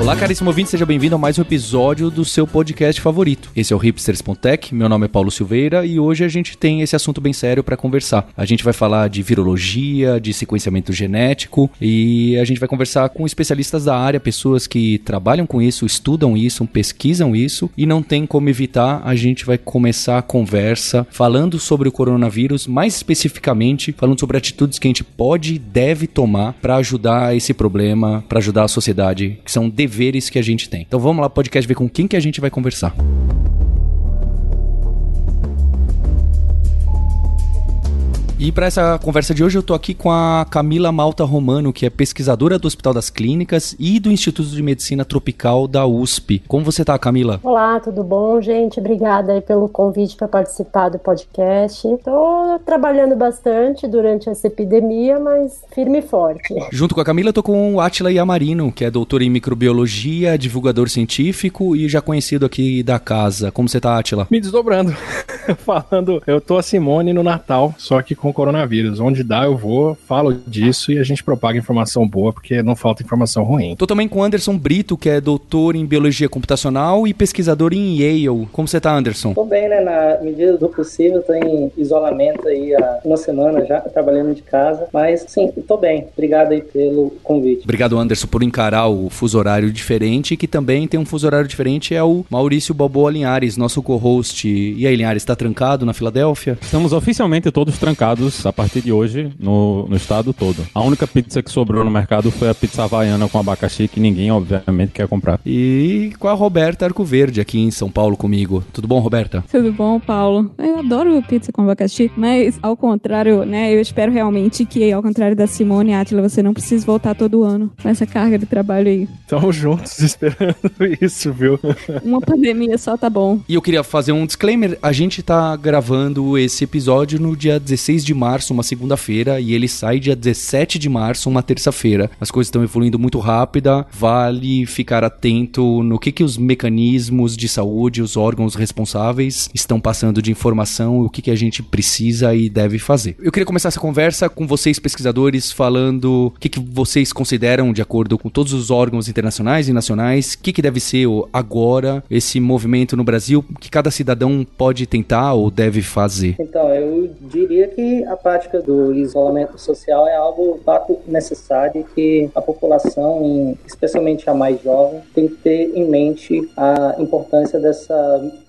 Olá, caríssimo ouvinte, seja bem-vindo a mais um episódio do seu podcast favorito. Esse é o Hipsters.tech, meu nome é Paulo Silveira e hoje a gente tem esse assunto bem sério para conversar. A gente vai falar de virologia, de sequenciamento genético e a gente vai conversar com especialistas da área, pessoas que trabalham com isso, estudam isso, pesquisam isso e não tem como evitar. A gente vai começar a conversa falando sobre o coronavírus, mais especificamente falando sobre atitudes que a gente pode e deve tomar para ajudar esse problema, para ajudar a sociedade, que são deveres deveres que a gente tem. Então vamos lá, podcast, ver com quem que a gente vai conversar. E para essa conversa de hoje eu tô aqui com a Camila Malta Romano, que é pesquisadora do Hospital das Clínicas e do Instituto de Medicina Tropical da USP. Como você tá, Camila? Olá, tudo bom, gente? Obrigada aí pelo convite para participar do podcast. Tô trabalhando bastante durante essa epidemia, mas firme e forte. Junto com a Camila, eu tô com o Atila Yamarino, que é doutor em microbiologia, divulgador científico e já conhecido aqui da casa. Como você tá, Atila? Me desdobrando. Falando, eu tô a Simone no Natal, só que com com o coronavírus. Onde dá, eu vou, falo disso e a gente propaga informação boa, porque não falta informação ruim. Tô também com o Anderson Brito, que é doutor em biologia computacional e pesquisador em Yale. Como você tá, Anderson? Tô bem, né? Na medida do possível, tô em isolamento aí há uma semana já, trabalhando de casa. Mas sim, tô bem. Obrigado aí pelo convite. Obrigado, Anderson, por encarar o fuso horário diferente, que também tem um fuso horário diferente, é o Maurício Balboa Linhares, nosso co-host. E aí, Linhares, tá trancado na Filadélfia? Estamos oficialmente todos trancados a partir de hoje no, no estado todo. A única pizza que sobrou no mercado foi a pizza havaiana com abacaxi, que ninguém, obviamente, quer comprar. E com a Roberta Arcoverde aqui em São Paulo comigo. Tudo bom, Roberta? Tudo bom, Paulo. Eu adoro pizza com abacaxi, mas ao contrário, né, eu espero realmente que, ao contrário da Simone e Atila, você não precise voltar todo ano com essa carga de trabalho aí. Estamos juntos esperando isso, viu? Uma pandemia só tá bom. E eu queria fazer um disclaimer. A gente tá gravando esse episódio no dia 16 de março, uma segunda-feira, e ele sai dia 17 de março, uma terça-feira. As coisas estão evoluindo muito rápida, vale ficar atento no que, que os mecanismos de saúde, os órgãos responsáveis estão passando de informação, o que, que a gente precisa e deve fazer. Eu queria começar essa conversa com vocês, pesquisadores, falando o que, que vocês consideram, de acordo com todos os órgãos internacionais e nacionais, o que, que deve ser agora esse movimento no Brasil, que cada cidadão pode tentar ou deve fazer. Então, eu diria que a prática do isolamento social é algo fato necessário que a população, especialmente a mais jovem, tem que ter em mente a importância dessa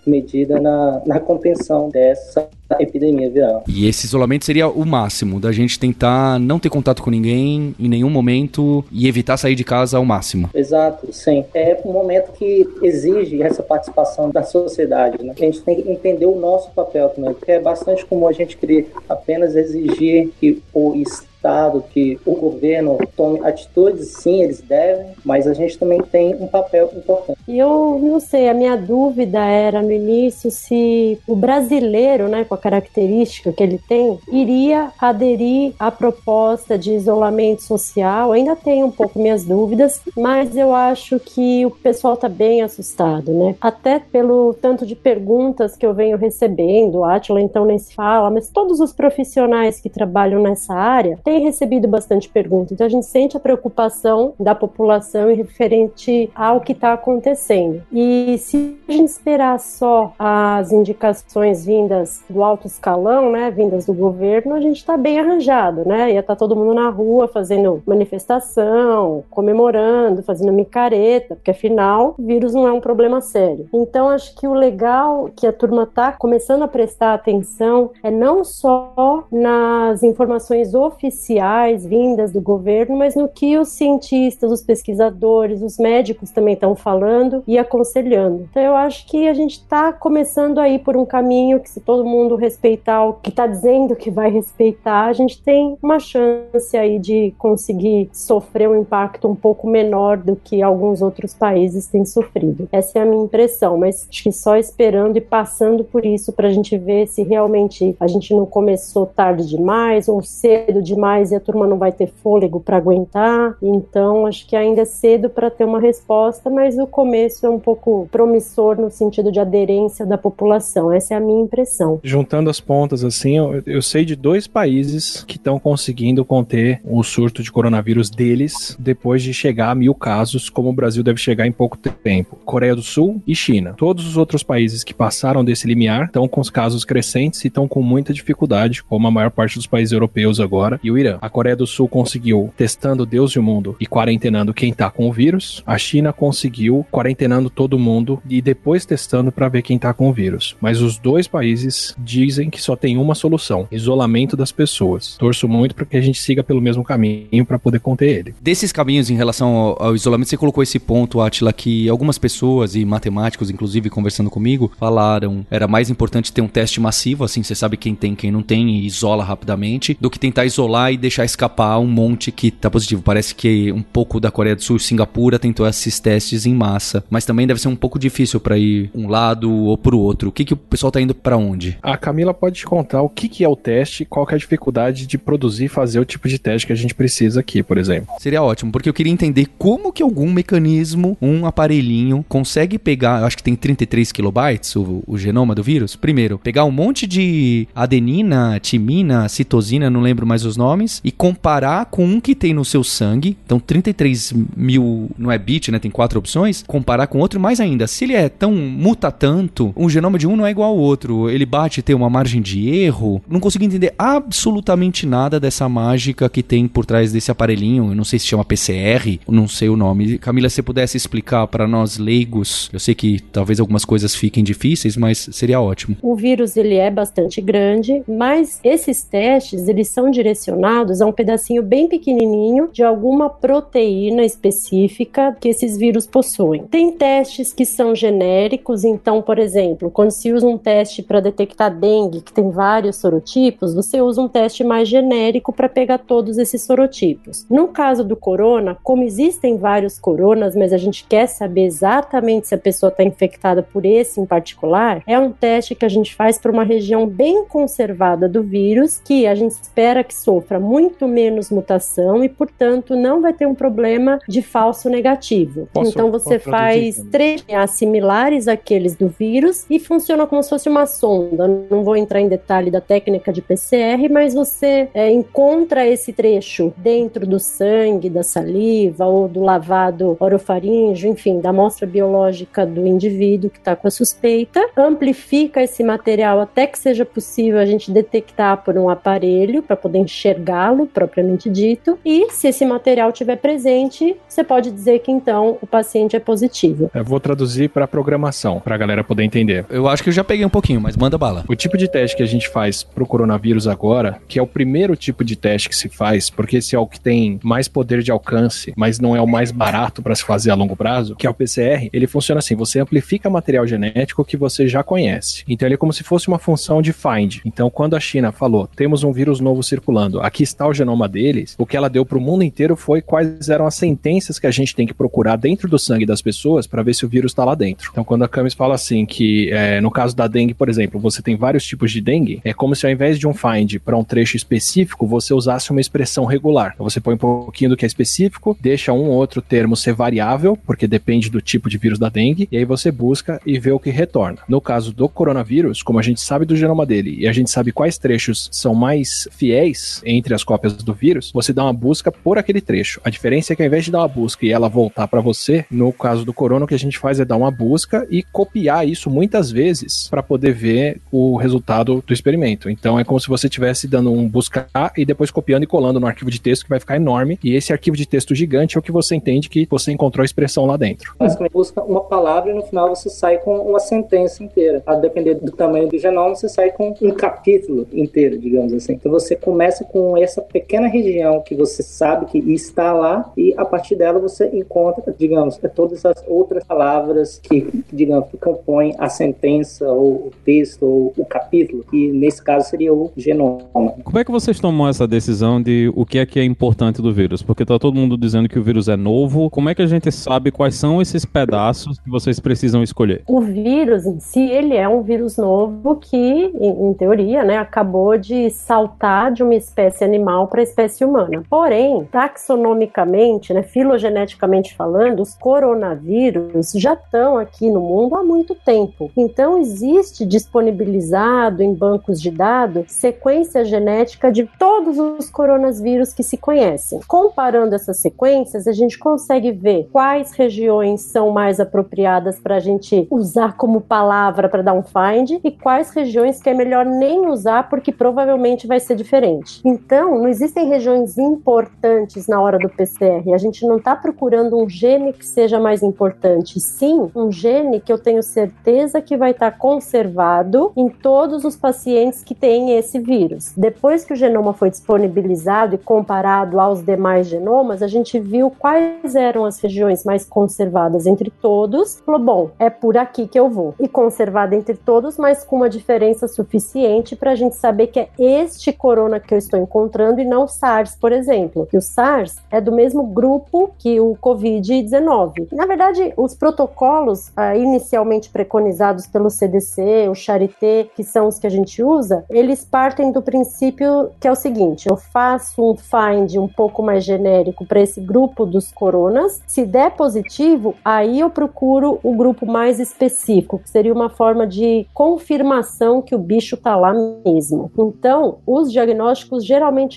medida na, na contenção dessa epidemia viral. E esse isolamento seria o máximo, da gente tentar não ter contato com ninguém em nenhum momento e evitar sair de casa ao máximo. Exato, sim. É um momento que exige essa participação da sociedade. Né? A gente tem que entender o nosso papel também, porque é bastante comum a gente querer apenas exigir que o Estado Estado, que o governo tome atitudes, sim, eles devem, mas a gente também tem um papel importante. E eu não sei, a minha dúvida era no início se o brasileiro, né, com a característica que ele tem, iria aderir à proposta de isolamento social. Ainda tenho um pouco minhas dúvidas, mas eu acho que o pessoal está bem assustado, né? Até pelo tanto de perguntas que eu venho recebendo, o Atila então nem se fala, mas todos os profissionais que trabalham nessa área tem recebido bastante pergunta, então a gente sente a preocupação da população em referente ao que está acontecendo. E se a gente esperar só as indicações vindas do alto escalão, né, vindas do governo, a gente está bem arranjado, né? Ia estar tá todo mundo na rua fazendo manifestação, comemorando, fazendo micareta, porque afinal o vírus não é um problema sério. Então acho que o legal que a turma está começando a prestar atenção é não só nas informações oficiais oficiais vindas do governo, mas no que os cientistas, os pesquisadores, os médicos também estão falando e aconselhando. Então eu acho que a gente está começando aí por um caminho que se todo mundo respeitar o que está dizendo que vai respeitar, a gente tem uma chance aí de conseguir sofrer um impacto um pouco menor do que alguns outros países têm sofrido. Essa é a minha impressão, mas acho que só esperando e passando por isso para a gente ver se realmente a gente não começou tarde demais ou cedo demais mais e a turma não vai ter fôlego para aguentar. Então, acho que ainda é cedo para ter uma resposta, mas o começo é um pouco promissor no sentido de aderência da população. Essa é a minha impressão. Juntando as pontas, assim, eu, eu sei de dois países que estão conseguindo conter o surto de coronavírus deles depois de chegar a mil casos, como o Brasil deve chegar em pouco tempo: Coreia do Sul e China. Todos os outros países que passaram desse limiar estão com os casos crescentes e estão com muita dificuldade, como a maior parte dos países europeus agora e o Irã. A Coreia do Sul conseguiu testando Deus e o mundo e quarentenando quem tá com o vírus. A China conseguiu quarentenando todo mundo e depois testando para ver quem tá com o vírus. Mas os dois países dizem que só tem uma solução: isolamento das pessoas. Torço muito para que a gente siga pelo mesmo caminho para poder conter ele. Desses caminhos em relação ao, ao isolamento, você colocou esse ponto, Atila, que algumas pessoas e matemáticos, inclusive conversando comigo, falaram era mais importante ter um teste massivo, assim você sabe quem tem, quem não tem e isola rapidamente, do que tentar isolar e deixar escapar um monte que tá positivo. Parece que um pouco da Coreia do Sul e Singapura tentou esses testes em massa, mas também deve ser um pouco difícil para ir um lado ou pro outro. O que, que o pessoal tá indo para onde? A Camila pode te contar o que, que é o teste, qual que é a dificuldade de produzir e fazer o tipo de teste que a gente precisa aqui, por exemplo. Seria ótimo, porque eu queria entender como que algum mecanismo, um aparelhinho, consegue pegar, eu acho que tem 33 kilobytes o, o genoma do vírus. Primeiro, pegar um monte de adenina, timina, citosina, não lembro mais os nomes, e comparar com um que tem no seu sangue. Então, 33 mil, não é bit, né? Tem quatro opções. Comparar com outro, mais ainda, se ele é tão, muta tanto, um genoma de um não é igual ao outro. Ele bate, tem uma margem de erro. Não consigo entender absolutamente nada dessa mágica que tem por trás desse aparelhinho. Eu não sei se chama PCR, não sei o nome. Camila, se você pudesse explicar para nós leigos, eu sei que talvez algumas coisas fiquem difíceis, mas seria ótimo. O vírus ele é bastante grande, mas esses testes eles são direcionados a um pedacinho bem pequenininho de alguma proteína específica que esses vírus possuem. Tem testes que são genéricos, então, por exemplo, quando se usa um teste para detectar dengue, que tem vários sorotipos, você usa um teste mais genérico para pegar todos esses sorotipos. No caso do corona, como existem vários coronas, mas a gente quer saber exatamente se a pessoa está infectada por esse em particular, é um teste que a gente faz para uma região bem conservada do vírus, que a gente espera que sofra muito menos mutação e, portanto, não vai ter um problema de falso negativo. Posso- então você faz três similares àqueles do vírus e funciona como se fosse uma sonda. Não vou entrar em detalhe da técnica de PCR, mas você é, encontra esse trecho dentro do sangue, da saliva ou do lavado orofaríngeo, enfim, da amostra biológica do indivíduo que está com a suspeita, amplifica esse material até que seja possível a gente detectar por um aparelho para poder enxergá-lo propriamente dito. E se esse material estiver presente, você pode dizer que então o paciente é positivo. Eu vou traduzir para programação, para a galera poder entender. Eu acho que eu já peguei um pouquinho, mas manda bala. O tipo de teste que a gente faz pro coronavírus agora, que é o primeiro tipo de teste que se faz, porque esse é o que tem mais poder de alcance, mas não é o mais barato para se fazer a longo prazo, que é o PCR, ele funciona assim: você amplifica material genético que você já conhece. Então ele é como se fosse uma função de find. Então quando a China falou, temos um vírus novo circulando, aqui está o genoma deles, o que ela deu pro mundo inteiro foi quais eram as sentenças que a gente tem que procurar dentro do sangue das pessoas para ver se o vírus está lá dentro. Então quando a Camis fala assim que é, no caso da dengue, por exemplo, você tem vários tipos de dengue, é como se ao invés de um find para um trecho específico, você usasse uma expressão regular. Então você põe um pouquinho do que é específico, deixa um ou outro termo ser variável, porque depende do tipo de vírus da dengue, e aí você busca e vê o que retorna. No caso do coronavírus, como a gente sabe do genoma dele e a gente sabe quais trechos são mais fiéis entre as cópias do vírus, você dá uma busca por aquele trecho. A diferença é que ao invés de dar uma busca e ela voltar para você, no caso do corona, o que a gente faz é dar uma busca e copiar isso muitas vezes para poder ver o resultado do experimento. Então é como se você estivesse dando um buscar e depois copiando e colando no arquivo de texto que vai ficar enorme. E esse arquivo de texto gigante é o que você entende que você encontrou a expressão lá dentro. Basicamente, busca uma palavra e no final você sai com uma sentença inteira. A depender do tamanho do genoma, você sai com um capítulo inteiro, digamos assim. Então você começa com essa pequena região que você sabe que está lá e a partir dela você encontra, digamos, todas as outras palavras que, digamos, que compõem a sentença ou o texto ou o capítulo, que nesse caso seria o genoma. Como é que vocês tomam essa decisão de o que é que é importante do vírus? Porque tá todo mundo dizendo que o vírus é novo. Como é que a gente sabe quais são esses pedaços que vocês precisam escolher? O vírus em si, ele é um vírus novo que, em, em teoria, né, acabou de saltar de uma espécie espécie animal para a espécie humana. Porém, taxonomicamente, né, filogeneticamente falando, os coronavírus já estão aqui no mundo há muito tempo. Então, existe disponibilizado em bancos de dados sequência genética de todos os coronavírus que se conhecem. Comparando essas sequências, a gente consegue ver quais regiões são mais apropriadas para a gente usar como palavra para dar um find e quais regiões que é melhor nem usar porque provavelmente vai ser diferente. Então, não existem regiões importantes na hora do PCR. A gente não está procurando um gene que seja mais importante, sim um gene que eu tenho certeza que vai estar tá conservado em todos os pacientes que têm esse vírus. Depois que o genoma foi disponibilizado e comparado aos demais genomas, a gente viu quais eram as regiões mais conservadas entre todos. Falou, bom, é por aqui que eu vou. E conservada entre todos, mas com uma diferença suficiente para a gente saber que é este corona que eu estou encontrando e não SARS, por exemplo. Que o SARS é do mesmo grupo que o Covid-19. Na verdade, os protocolos ah, inicialmente preconizados pelo CDC, o Charité, que são os que a gente usa, eles partem do princípio que é o seguinte: eu faço um find um pouco mais genérico para esse grupo dos coronas. Se der positivo, aí eu procuro o grupo mais específico, que seria uma forma de confirmação que o bicho está lá mesmo. Então, os diagnósticos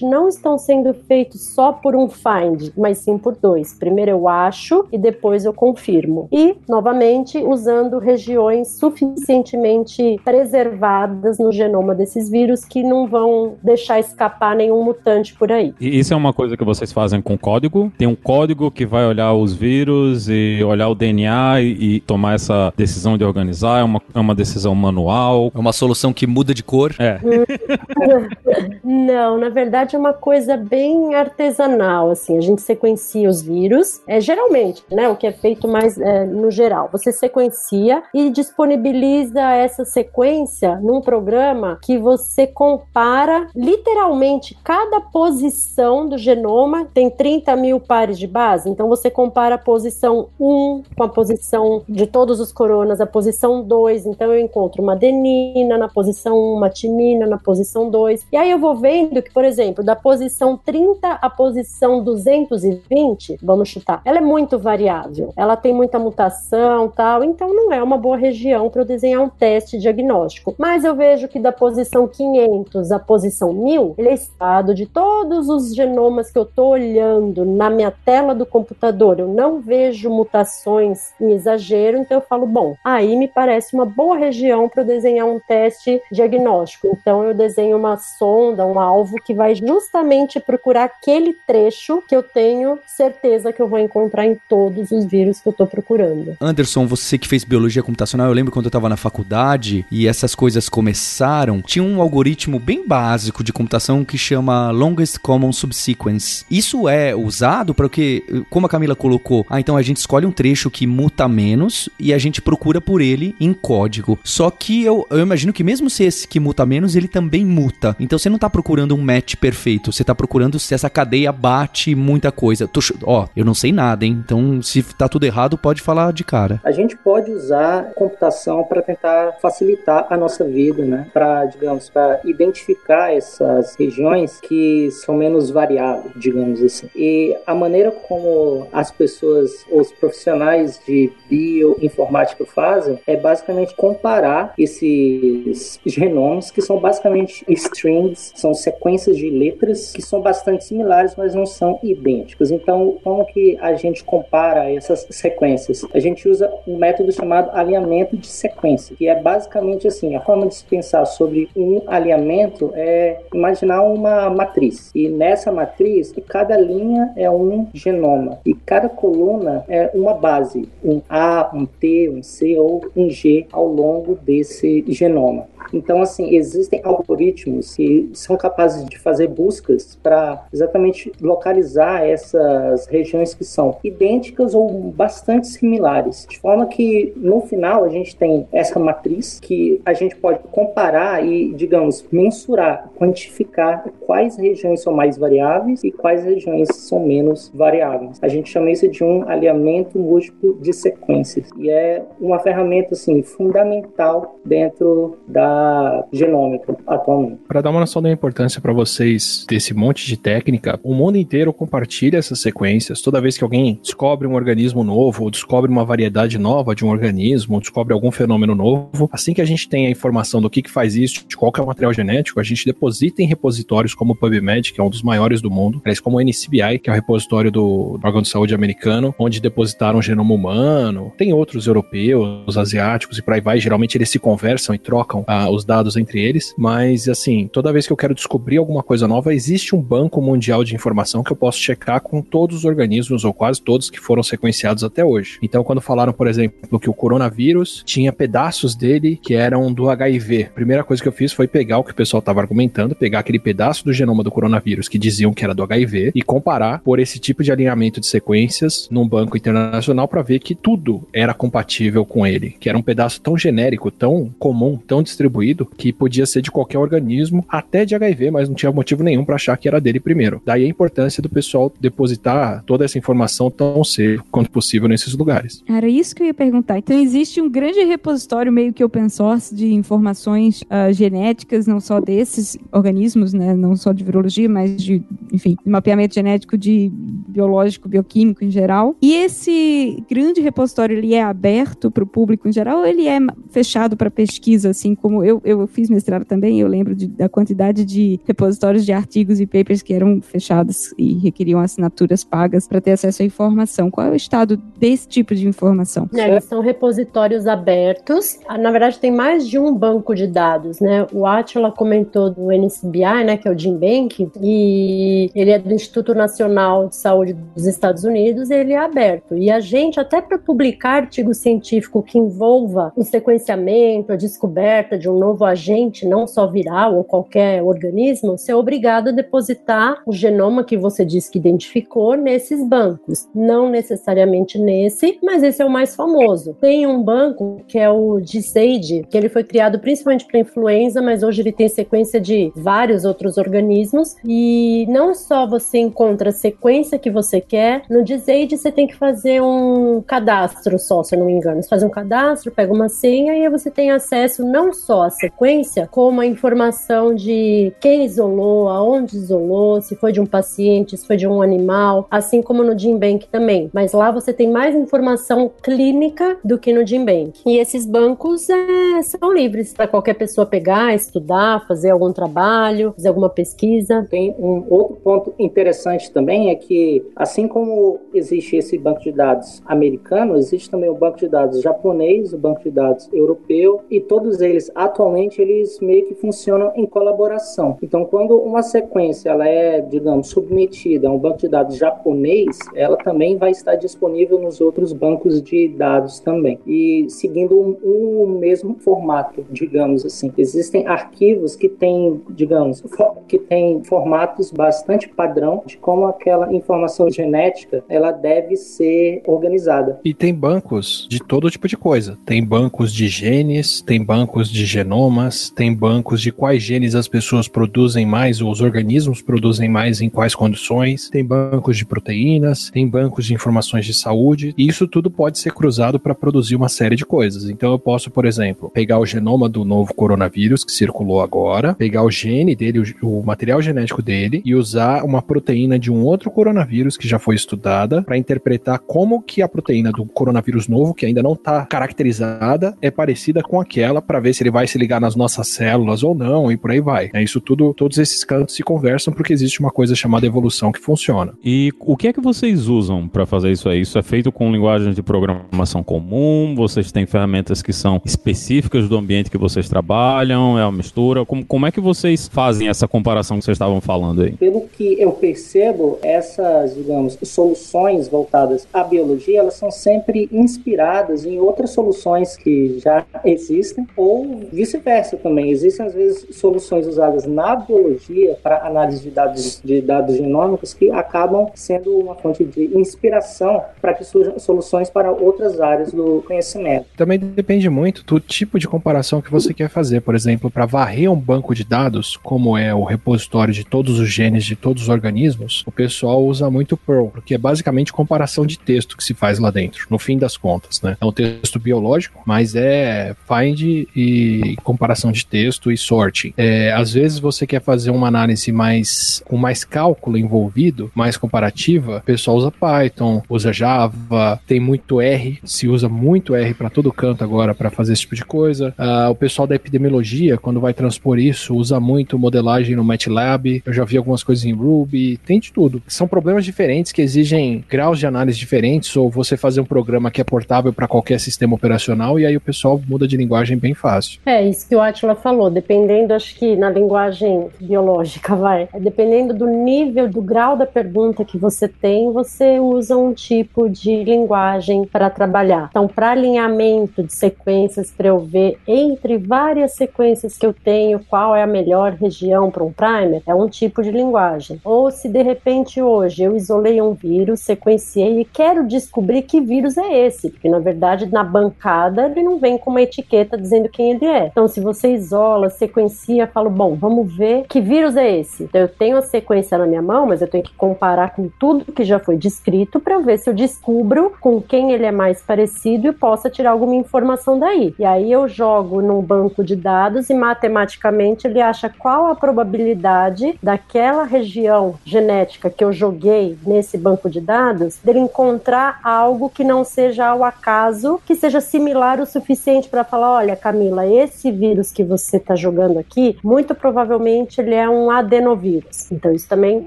não estão sendo feitos só por um find, mas sim por dois. Primeiro eu acho e depois eu confirmo. E, novamente, usando regiões suficientemente preservadas no genoma desses vírus que não vão deixar escapar nenhum mutante por aí. E isso é uma coisa que vocês fazem com código? Tem um código que vai olhar os vírus e olhar o DNA e, e tomar essa decisão de organizar? É uma, é uma decisão manual? É uma solução que muda de cor? É. não, na verdade é uma coisa bem artesanal, assim. A gente sequencia os vírus, é geralmente, né, o que é feito mais é, no geral. Você sequencia e disponibiliza essa sequência num programa que você compara literalmente cada posição do genoma. Tem 30 mil pares de base, então você compara a posição 1 com a posição de todos os coronas, a posição 2. Então eu encontro uma adenina na posição 1, uma timina na posição 2. E aí eu vou vendo que, por exemplo, da posição 30 à posição 220, vamos chutar, ela é muito variável. Ela tem muita mutação, tal, então não é uma boa região para eu desenhar um teste diagnóstico. Mas eu vejo que da posição 500 à posição 1000, ele é estado de todos os genomas que eu estou olhando na minha tela do computador. Eu não vejo mutações em exagero, então eu falo, bom, aí me parece uma boa região para eu desenhar um teste diagnóstico. Então eu desenho uma sonda, um alvo que vai justamente procurar aquele trecho que eu tenho certeza que eu vou encontrar em todos os vírus que eu estou procurando. Anderson, você que fez biologia computacional, eu lembro quando eu estava na faculdade e essas coisas começaram, tinha um algoritmo bem básico de computação que chama Longest Common Subsequence. Isso é usado para que, como a Camila colocou, ah, então a gente escolhe um trecho que muta menos e a gente procura por ele em código. Só que eu, eu imagino que mesmo se esse que muta menos, ele também muta. Então você não está procurando um match perfeito, você está procurando se essa cadeia bate muita coisa. Ó, eu não sei nada, hein? Então se tá tudo errado, pode falar de cara. A gente pode usar computação para tentar facilitar a nossa vida, né? Para, digamos, para identificar essas regiões que são menos variáveis, digamos assim. E a maneira como as pessoas, os profissionais de bioinformática fazem é basicamente comparar esses genomas que são basicamente strings, são sequências de letras que são bastante similares, mas não são idênticas. Então, como que a gente compara essas sequências? A gente usa um método chamado alinhamento de sequência, que é basicamente assim, a forma de se pensar sobre um alinhamento é imaginar uma matriz. E nessa matriz, cada linha é um genoma e cada coluna é uma base, um A, um T, um C ou um G ao longo desse genoma. Então, assim, existem algoritmos que são capazes de fazer buscas para exatamente localizar essas regiões que são idênticas ou bastante similares, de forma que no final a gente tem essa matriz que a gente pode comparar e, digamos, mensurar, quantificar quais regiões são mais variáveis e quais regiões são menos variáveis. A gente chama isso de um alinhamento múltiplo de sequências e é uma ferramenta assim fundamental dentro da genômica atualmente. Para dar uma noção da importância para você vocês desse monte de técnica, o mundo inteiro compartilha essas sequências. Toda vez que alguém descobre um organismo novo, ou descobre uma variedade nova de um organismo, ou descobre algum fenômeno novo, assim que a gente tem a informação do que, que faz isso, de qual é o material genético, a gente deposita em repositórios como o PubMed, que é um dos maiores do mundo, aliás, como o NCBI, que é o repositório do órgão de saúde americano, onde depositaram o genoma humano. Tem outros europeus, asiáticos e por aí vai. Geralmente eles se conversam e trocam ah, os dados entre eles, mas assim, toda vez que eu quero descobrir alguma coisa nova, existe um banco mundial de informação que eu posso checar com todos os organismos, ou quase todos, que foram sequenciados até hoje. Então, quando falaram, por exemplo, que o coronavírus tinha pedaços dele que eram do HIV, a primeira coisa que eu fiz foi pegar o que o pessoal estava argumentando, pegar aquele pedaço do genoma do coronavírus que diziam que era do HIV e comparar por esse tipo de alinhamento de sequências num banco internacional para ver que tudo era compatível com ele, que era um pedaço tão genérico, tão comum, tão distribuído, que podia ser de qualquer organismo, até de HIV, mas não tinha motivo nenhum para achar que era dele primeiro. Daí a importância do pessoal depositar toda essa informação tão cedo quanto possível nesses lugares. Era isso que eu ia perguntar. Então existe um grande repositório meio que open source de informações uh, genéticas, não só desses organismos, né, não só de virologia, mas de, enfim, de mapeamento genético de biológico, bioquímico em geral. E esse grande repositório ele é aberto para o público em geral ou ele é fechado para pesquisa, assim como eu, eu fiz mestrado também, eu lembro de, da quantidade de repositórios de artigos e papers que eram fechados e requeriam assinaturas pagas para ter acesso à informação. Qual é o estado desse tipo de informação? É, eles são repositórios abertos. Ah, na verdade, tem mais de um banco de dados, né? O Atila comentou do NCBI, né, que é o GenBank, e ele é do Instituto Nacional de Saúde dos Estados Unidos, ele é aberto. E a gente, até para publicar artigo científico que envolva o sequenciamento, a descoberta de um novo agente, não só viral ou qualquer organismo, você é obrigado a depositar o genoma que você disse que identificou nesses bancos. Não necessariamente nesse, mas esse é o mais famoso. Tem um banco que é o GSAID, que ele foi criado principalmente para influenza, mas hoje ele tem sequência de vários outros organismos e não só você encontra a sequência que você quer, no GSAID você tem que fazer um cadastro só, se eu não me engano. Você faz um cadastro, pega uma senha e aí você tem acesso não só à sequência, como a informação de quem isolou, aonde isolou, se foi de um paciente, se foi de um animal, assim como no GenBank também. Mas lá você tem mais informação clínica do que no GenBank. E esses bancos é, são livres para qualquer pessoa pegar, estudar, fazer algum trabalho, fazer alguma pesquisa. Tem um outro ponto interessante também é que, assim como existe esse banco de dados americano, existe também o banco de dados japonês, o banco de dados europeu e todos eles atualmente eles meio que funcionam em colaboração. Então, quando uma sequência ela é, digamos, submetida a um banco de dados japonês, ela também vai estar disponível nos outros bancos de dados também. E seguindo um, um mesmo formato, digamos assim. Existem arquivos que têm, digamos, que têm formatos bastante padrão de como aquela informação genética ela deve ser organizada. E tem bancos de todo tipo de coisa. Tem bancos de genes, tem bancos de genomas, tem bancos de quais genes as pessoas produzem mais ou os organismos produzem mais em quais condições, tem bancos de proteínas, tem bancos de informações de saúde, e isso tudo pode ser cruzado para produzir uma série de coisas. Então eu posso, por exemplo, pegar o genoma do novo coronavírus que circulou agora, pegar o gene dele, o, o material genético dele e usar uma proteína de um outro coronavírus que já foi estudada para interpretar como que a proteína do coronavírus novo, que ainda não está caracterizada, é parecida com aquela para ver se ele vai se ligar nas nossas células ou não e por aí vai. É isso tudo, todos esses cantos se conversam porque existe uma coisa chamada evolução que funciona. E o que é que vocês usam para fazer isso aí? Isso é feito com linguagens de programação comum? Vocês têm ferramentas que são específicas do ambiente que vocês trabalham? É uma mistura? Como, como é que vocês fazem essa comparação que vocês estavam falando aí? Pelo que eu percebo, essas, digamos, soluções voltadas à biologia, elas são sempre inspiradas em outras soluções que já existem ou vice-versa também. Existem às vezes soluções usadas na biologia para análise de dados de dados genômicos que acabam sendo uma fonte de inspiração para que surjam soluções para outras áreas do conhecimento. Também depende muito do tipo de comparação que você quer fazer. Por exemplo, para varrer um banco de dados, como é o repositório de todos os genes de todos os organismos, o pessoal usa muito Perl, porque é basicamente comparação de texto que se faz lá dentro, no fim das contas, né? É um texto biológico, mas é find e comparação de texto e sorting. É, às vezes você quer fazer fazer uma análise mais com mais cálculo envolvido, mais comparativa, o pessoal usa Python, usa Java, tem muito R, se usa muito R para todo canto agora para fazer esse tipo de coisa. Uh, o pessoal da epidemiologia, quando vai transpor isso, usa muito modelagem no MATLAB. Eu já vi algumas coisas em Ruby, tem de tudo. São problemas diferentes que exigem graus de análise diferentes, ou você fazer um programa que é portável para qualquer sistema operacional e aí o pessoal muda de linguagem bem fácil. É, isso que o Atila falou, dependendo, acho que na linguagem biológica, vai, dependendo do nível, do grau da pergunta que você tem, você usa um tipo de linguagem para trabalhar. Então, para alinhamento de sequências, para eu ver entre várias sequências que eu tenho, qual é a melhor região para um primer, é um tipo de linguagem. Ou se de repente hoje eu isolei um vírus, sequenciei e quero descobrir que vírus é esse, porque na verdade na bancada ele não vem com uma etiqueta dizendo quem ele é. Então, se você isola, sequencia, falo, bom, vamos ver que vírus é esse. Então, eu tenho a sequência na minha mão, mas eu tenho que comparar com tudo que já foi descrito para ver se eu descubro com quem ele é mais parecido e possa tirar alguma informação daí. E aí eu jogo num banco de dados e matematicamente ele acha qual a probabilidade daquela região genética que eu joguei nesse banco de dados dele encontrar algo que não seja ao acaso, que seja similar o suficiente para falar, olha, Camila, esse vírus que você está jogando aqui, muito provavelmente ele é um adenovírus. Então isso também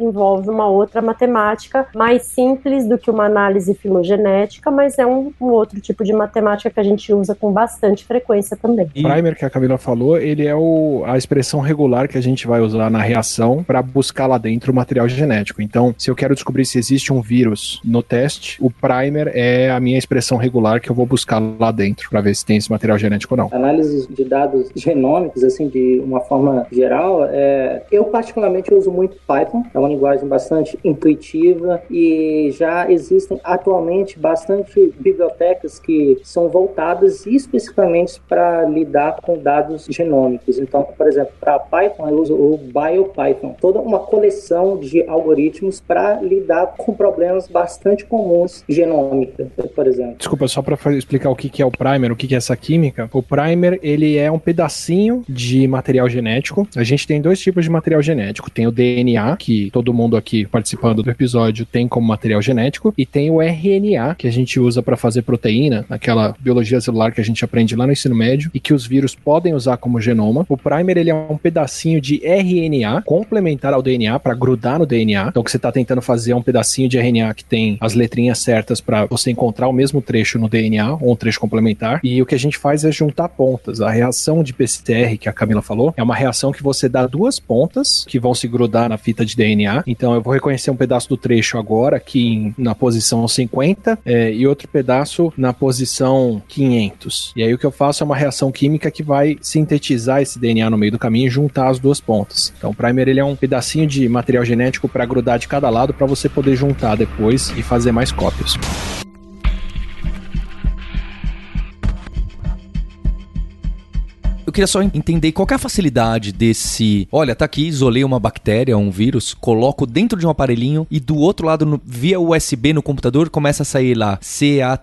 envolve uma outra matemática mais simples do que uma análise filogenética, mas é um, um outro tipo de matemática que a gente usa com bastante frequência também. O primer que a Camila falou, ele é o, a expressão regular que a gente vai usar na reação para buscar lá dentro o material genético. Então, se eu quero descobrir se existe um vírus no teste, o primer é a minha expressão regular que eu vou buscar lá dentro para ver se tem esse material genético ou não. Análises de dados genômicos, assim, de uma forma geral, é, eu particularmente uso muito Python, é uma linguagem bastante intuitiva e já existem atualmente bastante bibliotecas que são voltadas especificamente para lidar com dados genômicos. Então, por exemplo, para Python eu uso o BioPython, toda uma coleção de algoritmos para lidar com problemas bastante comuns genômica, por exemplo. Desculpa, só para explicar o que é o primer, o que é essa química. O primer, ele é um pedacinho de material genético. A gente tem dois tipos de material genético. Tem o DNA, que todo mundo aqui participando do episódio tem como material genético, e tem o RNA, que a gente usa para fazer proteína, naquela biologia celular que a gente aprende lá no ensino médio, e que os vírus podem usar como genoma. O primer, ele é um pedacinho de RNA complementar ao DNA para grudar no DNA. Então, o que você está tentando fazer é um pedacinho de RNA que tem as letrinhas certas para você encontrar o mesmo trecho no DNA, ou um trecho complementar. E o que a gente faz é juntar pontas. A reação de PCR que a Camila falou é uma reação que você dá duas pontas que vão se grudar na fita de DNA. Então, eu vou reconhecer um pedaço do trecho agora, aqui na posição 50, é, e outro pedaço na posição 500. E aí o que eu faço é uma reação química que vai sintetizar esse DNA no meio do caminho e juntar as duas pontas. Então, o primer ele é um pedacinho de material genético para grudar de cada lado para você poder juntar depois e fazer mais cópias. Queria só entender qual é a facilidade desse. Olha, tá aqui, isolei uma bactéria, um vírus, coloco dentro de um aparelhinho e do outro lado, no, via USB no computador, começa a sair lá C-A-T-G-G-G-T-A.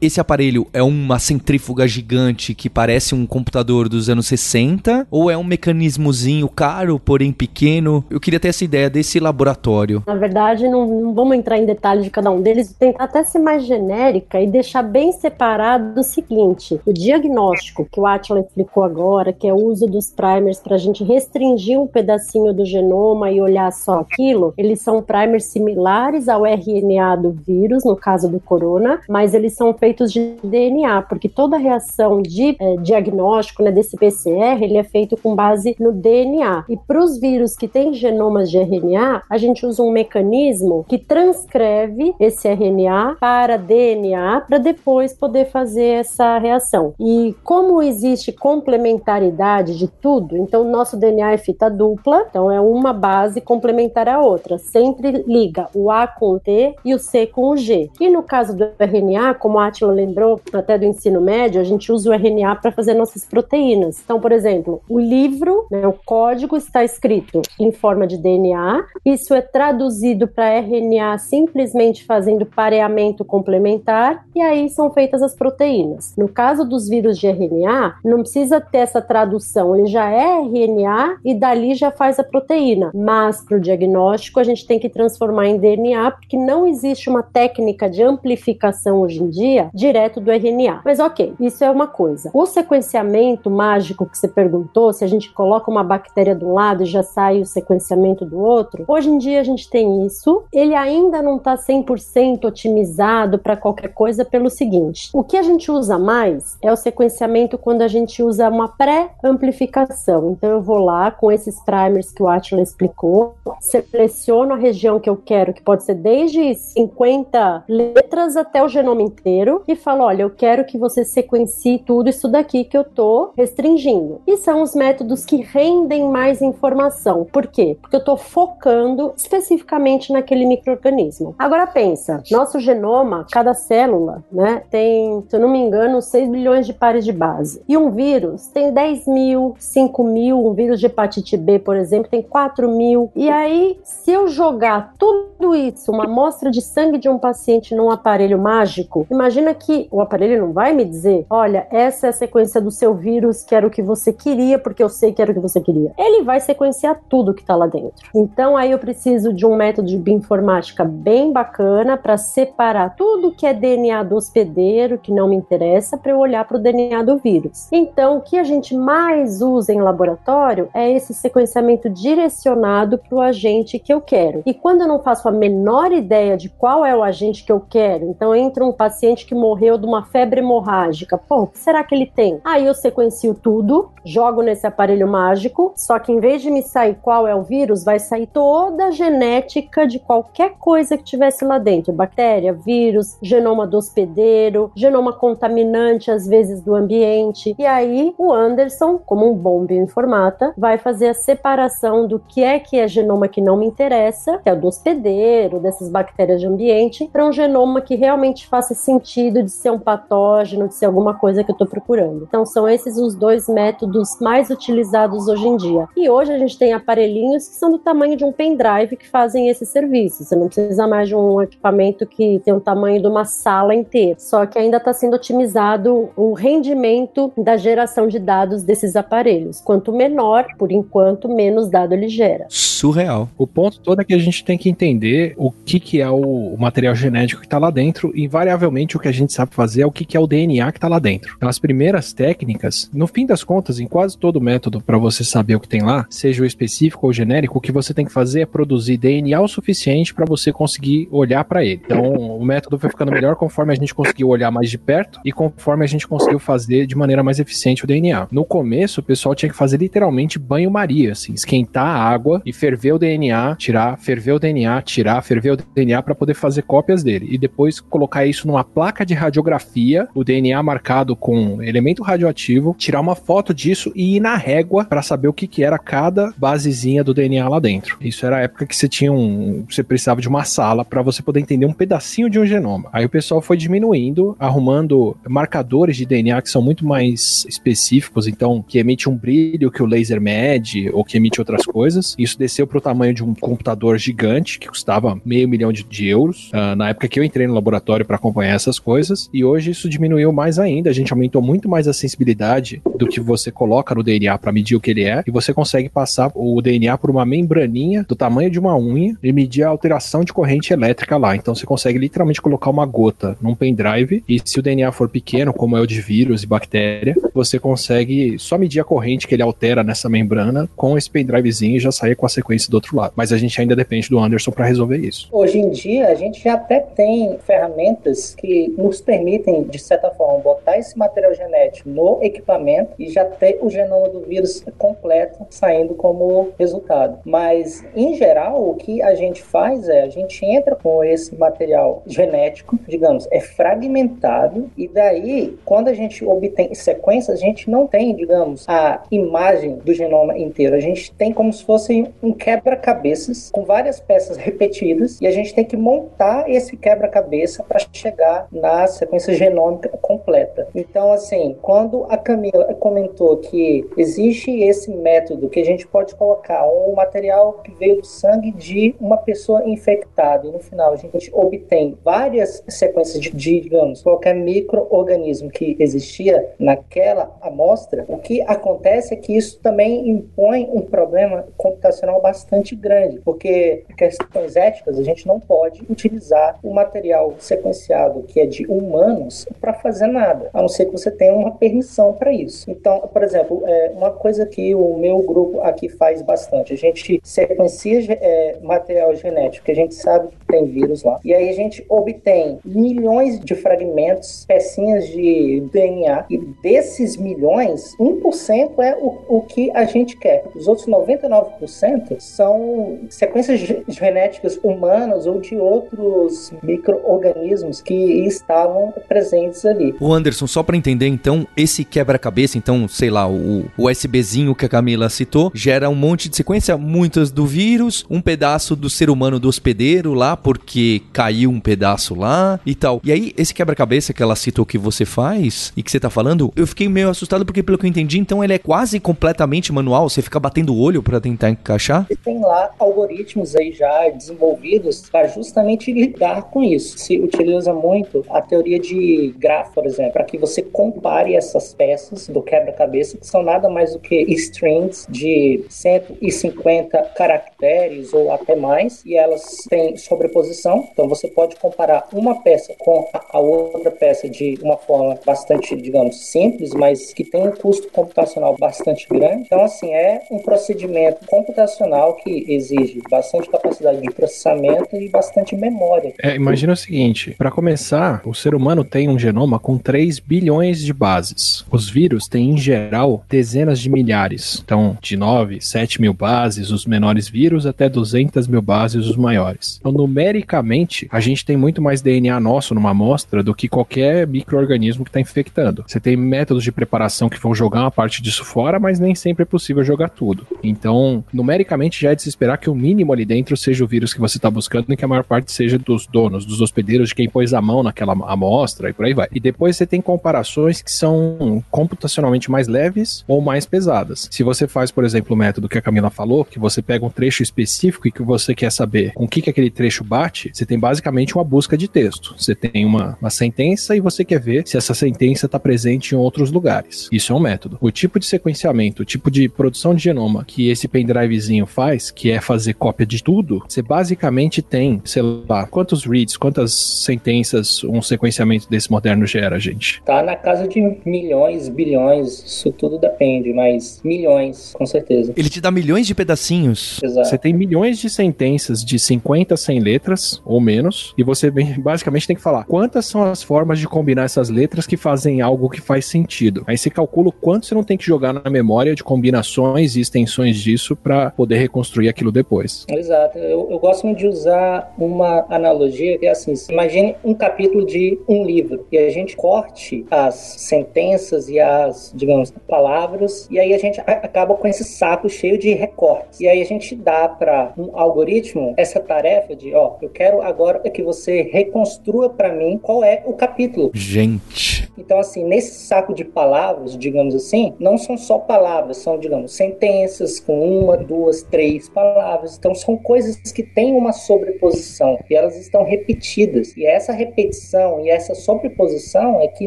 Esse aparelho é uma centrífuga gigante que parece um computador dos anos 60? Ou é um mecanismozinho caro, porém pequeno? Eu queria ter essa ideia desse laboratório. Na verdade, não, não vamos entrar em detalhes de cada um deles, tentar até ser mais genérica e deixar bem separado o seguinte: o diagnóstico que o Atila explicou agora, que é o uso dos primers para a gente restringir um pedacinho do genoma e olhar só aquilo, eles são primers similares ao RNA do vírus, no caso do corona, mas eles são feitos de DNA, porque toda reação de é, diagnóstico né, desse PCR ele é feito com base no DNA. E para os vírus que têm genomas de RNA, a gente usa um mecanismo que transcreve esse RNA para DNA para depois poder fazer essa reação. E como existe complementaridade de tudo, então nosso DNA é fita dupla, então é uma base complementar à outra. Sempre liga o A com o T e o C com o G. E no caso do RNA, como a Atila lembrou até do ensino médio, a gente usa o RNA para fazer nossas proteínas. Então, por exemplo, o livro, né, o código está escrito em forma de DNA, isso é traduzido para RNA simplesmente fazendo pareamento complementar e aí são feitas as proteínas. No caso dos vírus de RNA, DNA, não precisa ter essa tradução, ele já é RNA e dali já faz a proteína. Mas para o diagnóstico a gente tem que transformar em DNA, porque não existe uma técnica de amplificação hoje em dia direto do RNA. Mas ok, isso é uma coisa. O sequenciamento mágico que você perguntou, se a gente coloca uma bactéria de um lado e já sai o sequenciamento do outro, hoje em dia a gente tem isso. Ele ainda não está 100% otimizado para qualquer coisa pelo seguinte: o que a gente usa mais é o sequenciamento quando a gente usa uma pré-amplificação. Então eu vou lá com esses primers que o Atila explicou, seleciono a região que eu quero, que pode ser desde 50 letras até o genoma inteiro, e falo: olha, eu quero que você sequencie tudo isso daqui que eu tô restringindo. E são os métodos que rendem mais informação. Por quê? Porque eu tô focando especificamente naquele microorganismo. Agora pensa, nosso genoma, cada célula, né, tem, se eu não me engano, 6 bilhões de pares de base. E um vírus tem 10 mil, 5 mil, um vírus de hepatite B, por exemplo, tem 4 mil. E aí, se eu jogar tudo isso, uma amostra de sangue de um paciente num aparelho mágico, imagina que o aparelho não vai me dizer, olha, essa é a sequência do seu vírus, que era o que você queria, porque eu sei que era o que você queria. Ele vai sequenciar tudo que está lá dentro. Então aí eu preciso de um método de bioinformática bem bacana para separar tudo que é DNA do hospedeiro, que não me interessa, para eu olhar para o DNA do vírus. Então, o que a gente mais usa em laboratório é esse sequenciamento direcionado para o agente que eu quero. E quando eu não faço a menor ideia de qual é o agente que eu quero, então entra um paciente que morreu de uma febre hemorrágica, pô, o que será que ele tem? Aí eu sequencio tudo, jogo nesse aparelho mágico, só que em vez de me sair qual é o vírus, vai sair toda a genética de qualquer coisa que tivesse lá dentro: bactéria, vírus, genoma do hospedeiro, genoma contaminante, às vezes do ambiente. E aí o Anderson, como um bom bioinformata, vai fazer a separação do que é que é genoma que não me interessa, que é o do hospedeiro, dessas bactérias de ambiente, para um genoma que realmente faça sentido de ser um patógeno, de ser alguma coisa que eu estou procurando. Então são esses os dois métodos mais utilizados hoje em dia. E hoje a gente tem aparelhinhos que são do tamanho de um pendrive que fazem esse serviço. Você não precisa mais de um equipamento que tem o tamanho de uma sala inteira. Só que ainda está sendo otimizado o rendimento da geração de dados desses aparelhos. Quanto menor, por enquanto, menos dado ele gera. Surreal. O ponto todo é que a gente tem que entender o que, que é o material genético que está lá dentro. Invariavelmente, o que a gente sabe fazer é o que, que é o DNA que está lá dentro. Então, as primeiras técnicas, no fim das contas, em quase todo método para você saber o que tem lá, seja o específico ou genérico, o que você tem que fazer é produzir DNA o suficiente para você conseguir olhar para ele. Então, o método foi ficando melhor conforme a gente conseguiu olhar mais de perto e conforme a gente conseguiu fazer de maneira mais eficiente o DNA. No começo, o pessoal tinha que fazer literalmente banho-maria, assim, esquentar a água e ferver o DNA, tirar, ferver o DNA, tirar, ferver o DNA para poder fazer cópias dele e depois colocar isso numa placa de radiografia, o DNA marcado com elemento radioativo, tirar uma foto disso e ir na régua para saber o que, que era cada basezinha do DNA lá dentro. Isso era a época que você tinha um, você precisava de uma sala para você poder entender um pedacinho de um genoma. Aí o pessoal foi diminuindo, arrumando marcadores de DNA que são muito mais específicos, então que emite um brilho que o laser mede ou que emite outras coisas. Isso desceu para o tamanho de um computador gigante que custava meio milhão de, de euros uh, na época que eu entrei no laboratório para acompanhar essas coisas. E hoje isso diminuiu mais ainda. A gente aumentou muito mais a sensibilidade do que você coloca no DNA para medir o que ele é e você consegue passar o DNA por uma membraninha do tamanho de uma unha e medir a alteração de corrente elétrica lá. Então você consegue literalmente colocar uma gota num pendrive e se o DNA for pequeno, como é o de vírus e bactéria, você consegue só medir a corrente que ele altera nessa membrana com esse pendrivezinho e já sair com a sequência do outro lado. Mas a gente ainda depende do Anderson para resolver isso. Hoje em dia a gente já até tem ferramentas que nos permitem, de certa forma, botar esse material genético no equipamento e já ter o genoma do vírus completo saindo como resultado. Mas, em geral, o que a gente faz é a gente entra com esse material genético, digamos, é fragmentado, e daí, quando a gente obtém sequências, a gente não tem, digamos, a imagem do genoma inteiro. A gente tem como se fosse um quebra-cabeças com várias peças repetidas, e a gente tem que montar esse quebra-cabeça para chegar na sequência genômica completa. Então, assim, quando a Camila comentou que existe esse método que a gente pode colocar um material que veio do sangue de uma pessoa infectada e no final a gente obtém várias sequências de, de digamos, qualquer microorganismo que existia, naquela amostra, o que acontece é que isso também impõe um problema computacional bastante grande, porque questões éticas a gente não pode utilizar o material sequenciado que é de humanos para fazer nada, a não ser que você tenha uma permissão para isso. Então, por exemplo, é uma coisa que o meu grupo aqui faz bastante, a gente sequencia é, material genético que a gente sabe que tem vírus lá, e aí a gente obtém milhões de fragmentos, pecinhas de DNA, e desses milhões, 1% é o, o que a gente quer. Os outros 99% são sequências genéticas humanas ou de outros micro-organismos que estavam presentes ali. O Anderson, só para entender, então, esse quebra-cabeça, então, sei lá, o, USBzinho que a Camila citou, gera um monte de sequência, muitas do vírus, um pedaço do ser humano do hospedeiro lá, porque caiu um pedaço lá e tal. E aí, esse quebra-cabeça que ela citou que você faz e que você tá falando, eu fiquei meio assustado porque, pelo que eu entendi, então ele é quase completamente manual, você fica batendo o olho para tentar encaixar? E tem lá algoritmos aí já desenvolvidos para justamente lidar com isso. Se utiliza muito a teoria de grafo, por exemplo, para que você compare essas peças do quebra-cabeça, que são nada mais do que strings de 150 caracteres ou até mais, e elas têm sobreposição. Então você pode comparar uma peça com a outra peça de uma forma bastante, digamos, simples, mas que tem um custo computacional bastante grande. Então, assim, é um procedimento computacional que exige bastante capacidade de processamento e bastante memória. É, imagina o seguinte: para começar, o ser humano tem um genoma com 3 bilhões de bases. Os vírus têm, em geral, dezenas de milhares. Então, de 9, 7 mil bases, os menores vírus, até 200 mil bases, os maiores. Então, numericamente, a gente tem muito mais DNA nosso numa amostra do que qualquer microorganismo que está infectando. Você tem métodos de preparação que vão jogar uma parte disso fora, mas nem sempre é possível jogar tudo. Então, numericamente, já é de se esperar que o mínimo ali dentro seja o vírus que você está buscando e que a maior parte seja dos donos, dos hospedeiros, de quem pôs a mão naquela amostra e por aí vai. E depois você tem comparações que são computacionalmente mais leves ou mais pesadas. Se você faz, por exemplo, o método que a Camila falou, que você pega um trecho específico e que você quer saber com o que, que aquele trecho bate, você tem basicamente uma busca de texto. Você tem uma, uma sentença e você quer ver se essa sentença está presente em outros lugares. Isso é um método. O tipo de sequenciamento, o tipo de produção de genoma que esse pendrivezinho faz, que é fazer cópia de tudo, você basicamente tem, sei lá, quantos reads, quantas sentenças um sequenciamento desse moderno gera, gente? Tá na casa de milhões, bilhões, isso tudo depende, mas milhões, com certeza. Ele te dá milhões de pedacinhos. Exato. Você tem milhões de sentenças de 50 a 100 letras ou menos, e você basicamente tem que falar quantas são as formas de combinar essas letras que fazem algo que faz sentido. Aí você calcula o quanto você não tem que jogar na memória de combinações e extensões disso para poder reconstruir aquilo depois. Exato. Eu, eu gosto muito de usar uma analogia que é assim: imagine um capítulo de um livro e a gente corte as sentenças e as, digamos, palavras, e aí a gente acaba com esse saco cheio de recortes. E aí a gente dá para um algoritmo essa tarefa de, ó, eu quero agora que você reconstrua para mim qual é o capítulo. Gente. Então, assim, nesse saco de palavras, digamos assim, não são só palavras, são, digamos, sentenças com uma, duas, três palavras. Então, são coisas que têm uma sobreposição e elas estão repetidas. E essa repetição e essa sobreposição é que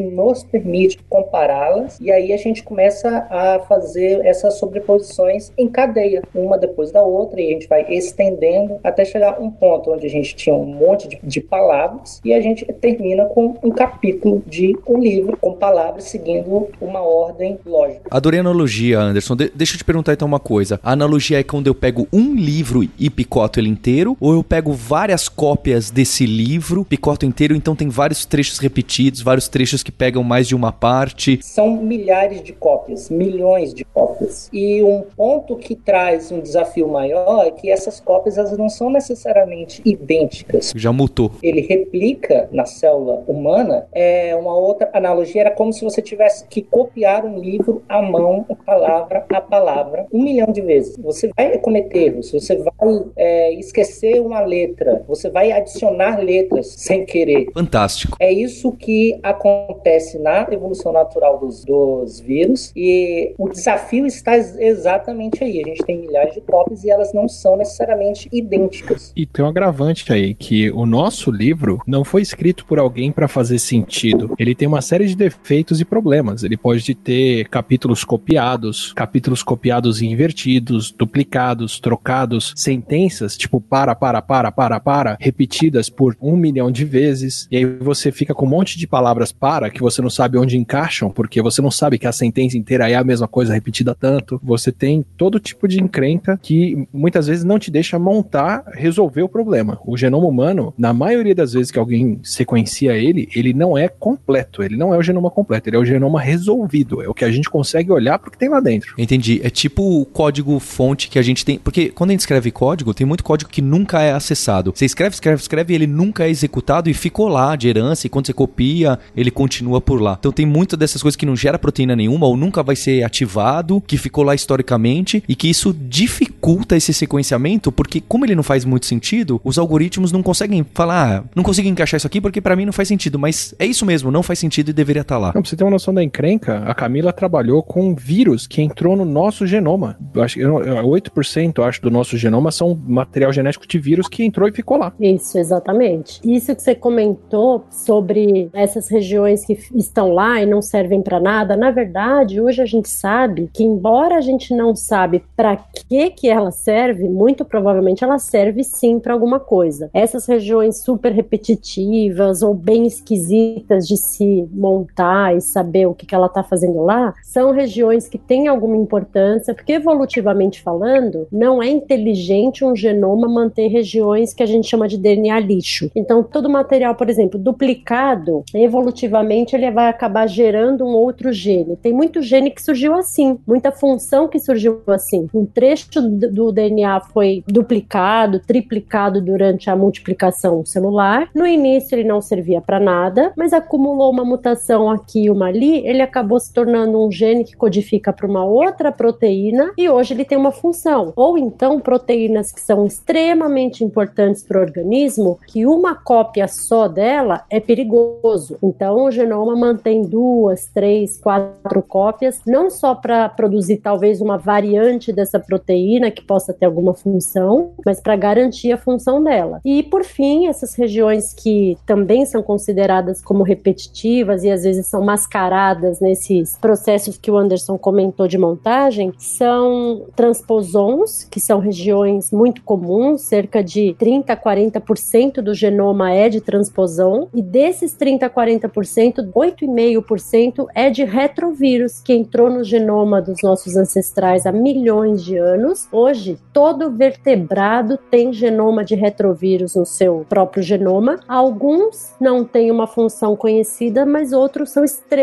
nos permite compará-las e aí a gente começa a fazer essas sobreposições em cadeia, uma depois da outra, e a gente vai estendendo até chegar um ponto onde a gente tinha um monte de, de palavras e a gente termina com um capítulo de um livro com palavras seguindo uma ordem lógica. Adorei a analogia, Anderson. De deixa eu te perguntar então uma coisa. A analogia é quando eu pego um livro e picoto ele inteiro, ou eu pego várias cópias desse livro, picoto inteiro, então tem vários trechos repetidos, vários trechos que pegam mais de uma parte? São milhares de cópias, milhões de cópias. E um ponto que traz um desafio maior é que essas cópias elas não são necessariamente idênticas. Já mutou. Ele replica na célula humana. É uma outra analogia era como se você tivesse que copiar um livro à mão, palavra a palavra, um milhão de vezes. Você vai cometer erros, você vai é, esquecer uma letra, você vai adicionar letras sem querer. Fantástico. É isso que acontece na evolução natural dos, dos vírus e o desafio está exatamente aí. A gente tem milhares de cópias e elas não são necessariamente idênticas. E tem um agravante aí, que o nosso livro não foi escrito por alguém para fazer sentido. Ele tem uma série de defeitos problemas. Ele pode ter capítulos copiados, capítulos copiados e invertidos, duplicados, trocados, sentenças tipo para, para, para, para, para, repetidas por um milhão de vezes. E aí você fica com um monte de palavras para que você não sabe onde encaixam, porque você não sabe que a sentença inteira é a mesma coisa repetida tanto. Você tem todo tipo de encrenca que muitas vezes não te deixa montar, resolver o problema. O genoma humano, na maioria das vezes que alguém sequencia ele, ele não é completo, ele não é o genoma completo, ele é o genoma resolvido, é o que a gente consegue olhar pro que tem lá dentro. Entendi. É tipo o código fonte que a gente tem. Porque quando a gente escreve código, tem muito código que nunca é acessado. Você escreve, escreve, escreve, e ele nunca é executado e ficou lá de herança, e quando você copia, ele continua por lá. Então tem muito dessas coisas que não gera proteína nenhuma ou nunca vai ser ativado, que ficou lá historicamente, e que isso dificulta esse sequenciamento, porque como ele não faz muito sentido, os algoritmos não conseguem falar, ah, não consigo encaixar isso aqui porque para mim não faz sentido, mas é isso mesmo, não faz sentido e deveria estar tá lá. Não, pra você ter uma noção da encrenca, a Camila trabalhou com um vírus que entrou no nosso genoma. Acho que 8% acho do nosso genoma são material genético de vírus que entrou e ficou lá. Isso, exatamente. Isso que você comentou sobre essas regiões que estão lá e não servem para nada, na verdade, hoje a gente sabe que embora a gente não sabe para que que ela serve, muito provavelmente ela serve sim para alguma coisa. Essas regiões super repetitivas ou bem esquisitas de se montar e saber o que, que ela está fazendo lá, são regiões que têm alguma importância, porque evolutivamente falando, não é inteligente um genoma manter regiões que a gente chama de DNA lixo. Então, todo material, por exemplo, duplicado, evolutivamente ele vai acabar gerando um outro gene. Tem muito gene que surgiu assim, muita função que surgiu assim. Um trecho do DNA foi duplicado, triplicado durante a multiplicação celular. No início ele não servia para nada, mas acumulou uma mutação aqui uma ali, ele acabou se tornando um gene que codifica para uma outra proteína e hoje ele tem uma função. Ou então proteínas que são extremamente importantes para o organismo, que uma cópia só dela é perigoso. Então o genoma mantém duas, três, quatro cópias, não só para produzir talvez uma variante dessa proteína que possa ter alguma função, mas para garantir a função dela. E por fim, essas regiões que também são consideradas como repetitivas e às vezes são mascaradas nesses processos que o Anderson comentou de montagem, são transposons, que são regiões muito comuns, cerca de 30 a 40% do genoma é de transposon, e desses 30 a 40%, 8,5% é de retrovírus, que entrou no genoma dos nossos ancestrais há milhões de anos. Hoje, todo vertebrado tem genoma de retrovírus no seu próprio genoma. Alguns não têm uma função conhecida, mas outros são extremamente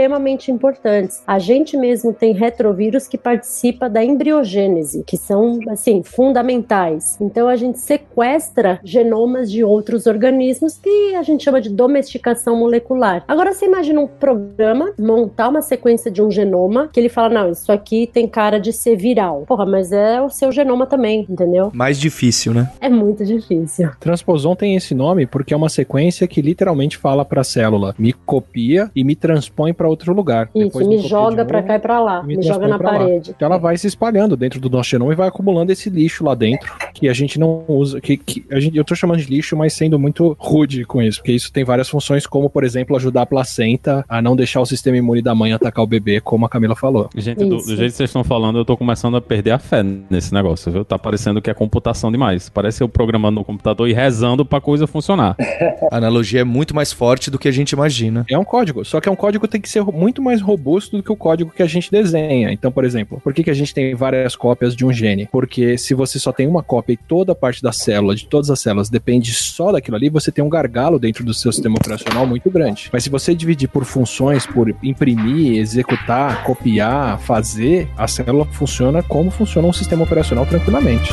importantes. A gente mesmo tem retrovírus que participa da embriogênese, que são assim fundamentais. Então a gente sequestra genomas de outros organismos que a gente chama de domesticação molecular. Agora você imagina um programa montar uma sequência de um genoma que ele fala não, isso aqui tem cara de ser viral. Porra, mas é o seu genoma também, entendeu? Mais difícil, né? É muito difícil. Transposon tem esse nome porque é uma sequência que literalmente fala para a célula, me copia e me transpõe para outro lugar. Isso, Depois me, joga para cá e para lá, me, me joga na parede. Lá. Então ela vai se espalhando dentro do nosso genoma e vai acumulando esse lixo lá dentro que a gente não usa, que, que a gente, eu tô chamando de lixo, mas sendo muito rude com isso, porque isso tem várias funções, como por exemplo ajudar a placenta a não deixar o sistema imune da mãe atacar o bebê, como a Camila falou. Gente, do, do, jeito que vocês estão falando, eu tô começando a perder a fé nesse negócio, viu? Tá parecendo que é computação demais. Parece eu programando no computador e rezando pra coisa funcionar. a analogia é muito mais forte do que a gente imagina. É um código, só que é um código que tem que ser muito mais robusto do que o código que a gente desenha. Então, por exemplo, por que, que a gente tem várias cópias de um gene? Porque se você só tem uma cópia e toda a parte da célula, de todas as células, depende só daquilo ali, você tem um gargalo dentro do seu sistema operacional muito grande. Mas se você dividir por funções, por imprimir, executar, copiar, fazer, a célula funciona como funciona um sistema operacional tranquilamente.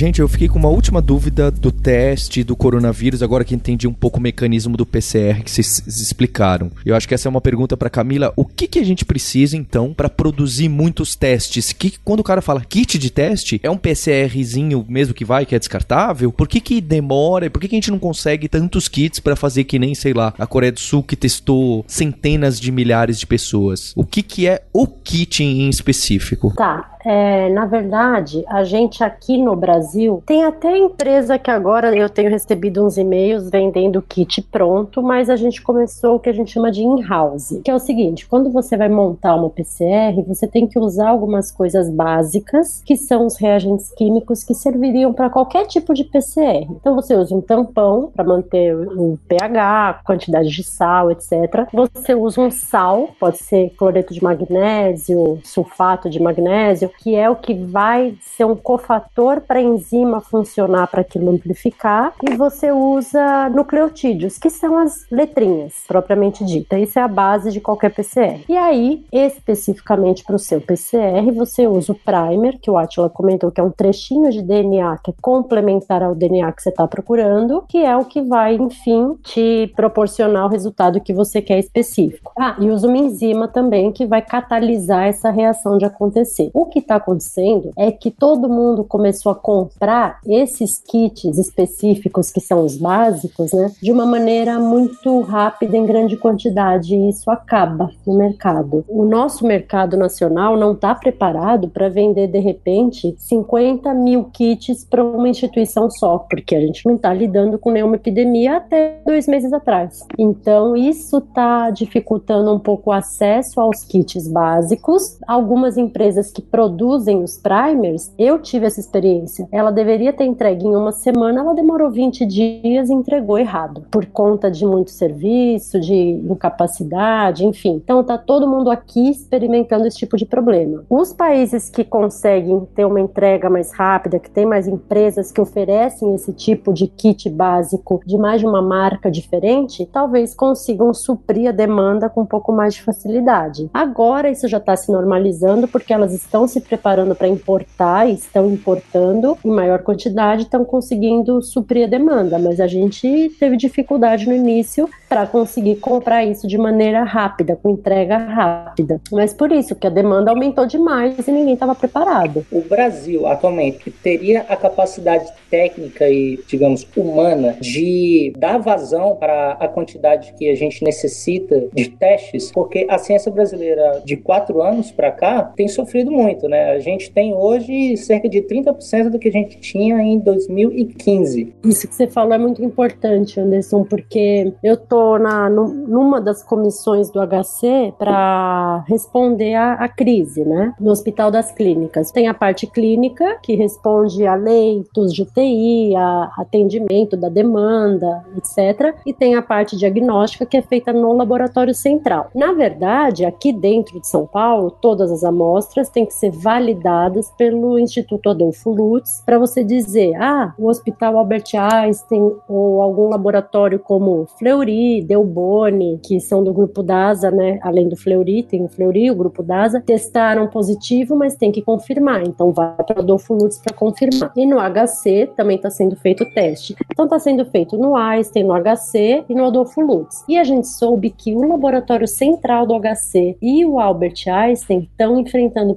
Gente, eu fiquei com uma última dúvida do teste do coronavírus, agora que entendi um pouco o mecanismo do PCR que vocês explicaram. Eu acho que essa é uma pergunta para Camila. O que, que a gente precisa, então, para produzir muitos testes? Que quando o cara fala kit de teste, é um PCRzinho mesmo que vai, que é descartável? Por que, que demora? Por que, que a gente não consegue tantos kits para fazer que nem, sei lá, a Coreia do Sul que testou centenas de milhares de pessoas? O que, que é o kit em específico? Tá, é, na verdade, a gente aqui no Brasil tem até empresa que agora eu tenho recebido uns e-mails vendendo kit pronto, mas a gente começou o que a gente chama de in-house, que é o seguinte: quando você vai montar uma PCR, você tem que usar algumas coisas básicas, que são os reagentes químicos que serviriam para qualquer tipo de PCR. Então você usa um tampão para manter o pH, quantidade de sal, etc. Você usa um sal, pode ser cloreto de magnésio, sulfato de magnésio que é o que vai ser um cofator para a enzima funcionar para aquilo amplificar, e você usa nucleotídeos, que são as letrinhas propriamente dita. Isso é a base de qualquer PCR. E aí, especificamente para o seu PCR, você usa o primer, que o Atila comentou que é um trechinho de DNA que é complementar ao DNA que você está procurando, que é o que vai, enfim, te proporcionar o resultado que você quer específico. Ah, e usa uma enzima também que vai catalisar essa reação de acontecer. O que está acontecendo é que todo mundo começou a comprar esses kits específicos, que são os básicos, né, de uma maneira muito rápida, em grande quantidade, e isso acaba no mercado. O nosso mercado nacional não está preparado para vender, de repente, 50 mil kits para uma instituição só, porque a gente não está lidando com nenhuma epidemia até dois meses atrás. Então, isso está dificultando um pouco o acesso aos kits básicos. Algumas empresas que produzem produzem os primers, eu tive essa experiência. Ela deveria ter entregue em uma semana, ela demorou 20 dias e entregou errado, por conta de muito serviço, de incapacidade, enfim. Então tá todo mundo aqui experimentando esse tipo de problema. Os países que conseguem ter uma entrega mais rápida, que tem mais empresas que oferecem esse tipo de kit básico de mais de uma marca diferente, talvez consigam suprir a demanda com um pouco mais de facilidade. Agora isso já está se normalizando porque elas estão se preparando para importar, estão importando em maior quantidade, estão conseguindo suprir a demanda, mas a gente teve dificuldade no início para conseguir comprar isso de maneira rápida, com entrega rápida. Mas por isso que a demanda aumentou demais e ninguém estava preparado. O Brasil atualmente teria a capacidade técnica e, digamos, humana de dar vazão para a quantidade que a gente necessita de testes, porque a ciência brasileira de quatro anos para cá tem sofrido muito, né? A gente tem hoje cerca de 30% do que a gente tinha em 2015. Isso que você falou é muito importante, Anderson, porque eu tô na, numa das comissões do HC para responder à crise, né? No Hospital das Clínicas. Tem a parte clínica, que responde a leitos de UTI, a atendimento da demanda, etc. E tem a parte diagnóstica que é feita no laboratório central. Na verdade, aqui dentro de São Paulo, todas as amostras têm que ser validadas pelo Instituto Adolfo Lutz para você dizer, ah, o Hospital Albert Einstein ou algum laboratório como Fleury, Delboni, que são do grupo DASA, né? Além do Fleury, tem o Fleury, o grupo DASA, testaram positivo, mas tem que confirmar. Então vai para Adolfo Lutz para confirmar. E no HC também está sendo feito o teste. Então está sendo feito no Einstein, no HC e no Adolfo Lutz. E a gente soube que o laboratório central do HC e o Albert Einstein estão enfrentando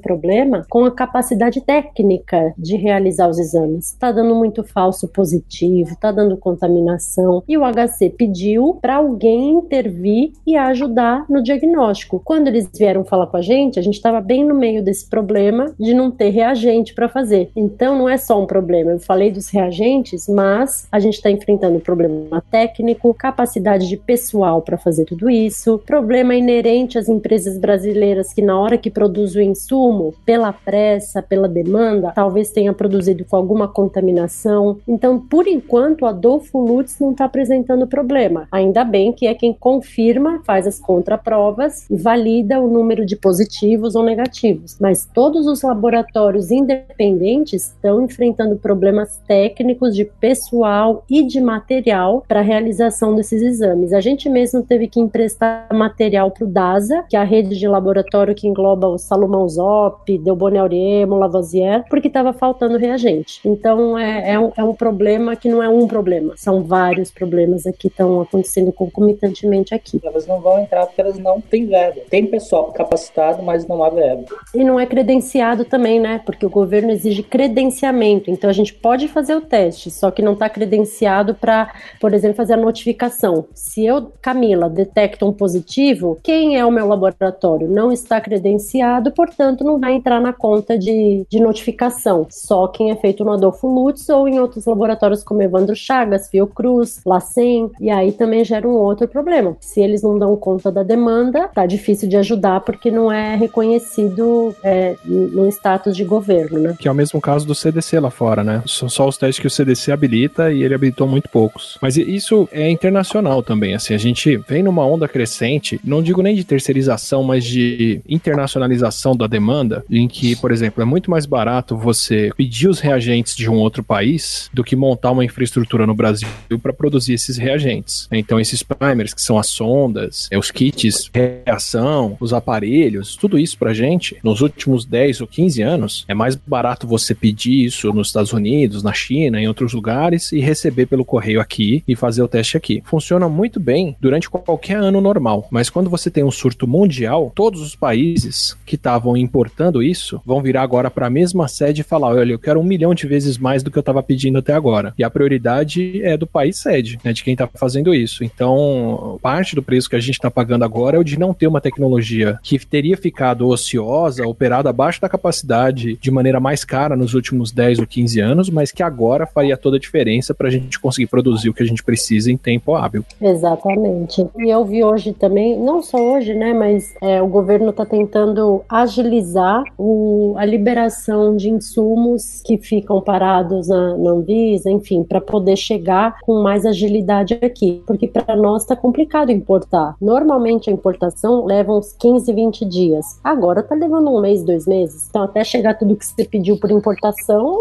com a capacidade técnica de realizar os exames. Está dando muito falso positivo, está dando contaminação. E o HC pediu para alguém intervir e ajudar no diagnóstico. Quando eles vieram falar com a gente, a gente estava bem no meio desse problema de não ter reagente para fazer. Então não é só um problema. Eu falei dos reagentes, mas a gente está enfrentando problema técnico, capacidade de pessoal para fazer tudo isso, problema inerente às empresas brasileiras que na hora que produz o insumo, pela pressa, pela demanda, talvez tenha produzido com alguma contaminação. Então, por enquanto, Adolfo Lutz não está apresentando problema. Ainda bem que é quem confirma, faz as contraprovas e valida o número de positivos ou negativos. Mas todos os laboratórios independentes estão enfrentando problemas técnicos de pessoal e de material para a realização desses exames. A gente mesmo teve que emprestar material para o DASA, que é a rede de laboratório que engloba o Salomão Zop, deu Bonne-Aurier, Lavoisier, porque estava faltando reagente. Então é, é, um, é um problema que não é um problema, são vários problemas aqui que estão acontecendo concomitantemente aqui. Elas não vão entrar porque elas não têm verba. Tem pessoal capacitado, mas não há verba. E não é credenciado também, né? Porque o governo exige credenciamento. Então a gente pode fazer o teste, só que não está credenciado para, por exemplo, fazer a notificação. Se eu, Camila, detecto um positivo, quem é o meu laboratório? Não está credenciado, portanto, não vai entrar na conta de, de notificação. Só quem é feito no Adolfo Lutz ou em outros laboratórios como Evandro Chagas, Fiocruz, Lacen, e aí também gera um outro problema. Se eles não dão conta da demanda, tá difícil de ajudar porque não é reconhecido é, no status de governo, né? Que é o mesmo caso do CDC lá fora, né? São só os testes que o CDC habilita e ele habilitou muito poucos. Mas isso é internacional também, assim, a gente vem numa onda crescente, não digo nem de terceirização, mas de internacionalização da demanda, em que, por exemplo, é muito mais barato você pedir os reagentes de um outro país do que montar uma infraestrutura no Brasil para produzir esses reagentes. Então, esses primers, que são as sondas, é, os kits reação, os aparelhos, tudo isso pra gente, nos últimos 10 ou 15 anos, é mais barato você pedir isso nos Estados Unidos, na China, em outros lugares e receber pelo correio aqui e fazer o teste aqui. Funciona muito bem durante qualquer ano normal, mas quando você tem um surto mundial, todos os países que estavam importando isso vão virar agora para a mesma sede e falar: olha, eu quero um milhão de vezes mais do que eu estava pedindo até agora. E a prioridade é do país sede, né, de quem está fazendo isso. Então, parte do preço que a gente está pagando agora é o de não ter uma tecnologia que teria ficado ociosa, operada abaixo da capacidade de maneira mais cara nos últimos 10 ou 15 anos, mas que agora faria toda a diferença para a gente conseguir produzir o que a gente precisa em tempo hábil. Exatamente. E eu vi hoje também, não só hoje, né, mas é, o governo está tentando agilizar o, a liberação de insumos que ficam parados na, na Anvisa, enfim, para poder chegar com mais agilidade aqui, porque para nós está complicado importar. Normalmente a importação leva uns 15, 20 dias. Agora está levando um mês, dois meses. Então até chegar tudo que você pediu por importação,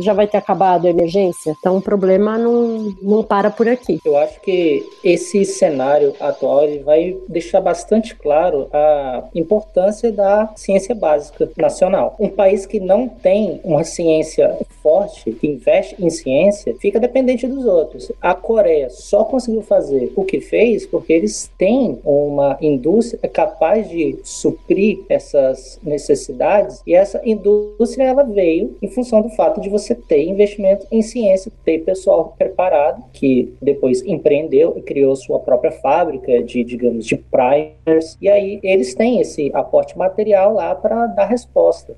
já vai ter acabado a emergência. Então o problema não, não para por aqui. Eu acho que esse cenário atual ele vai deixar bastante claro a importância da ciência básica nacional. Um país que não tem uma ciência forte, que investe em ciência, fica dependente dos outros. A Coreia só conseguiu fazer o que fez porque eles têm uma indústria capaz de suprir essas necessidades e essa indústria ela veio em função do fato de você ter investimento em ciência, ter pessoal preparado que depois empreendeu e criou sua própria fábrica de, digamos, de primers e aí eles têm esse aporte material lá para dar resposta.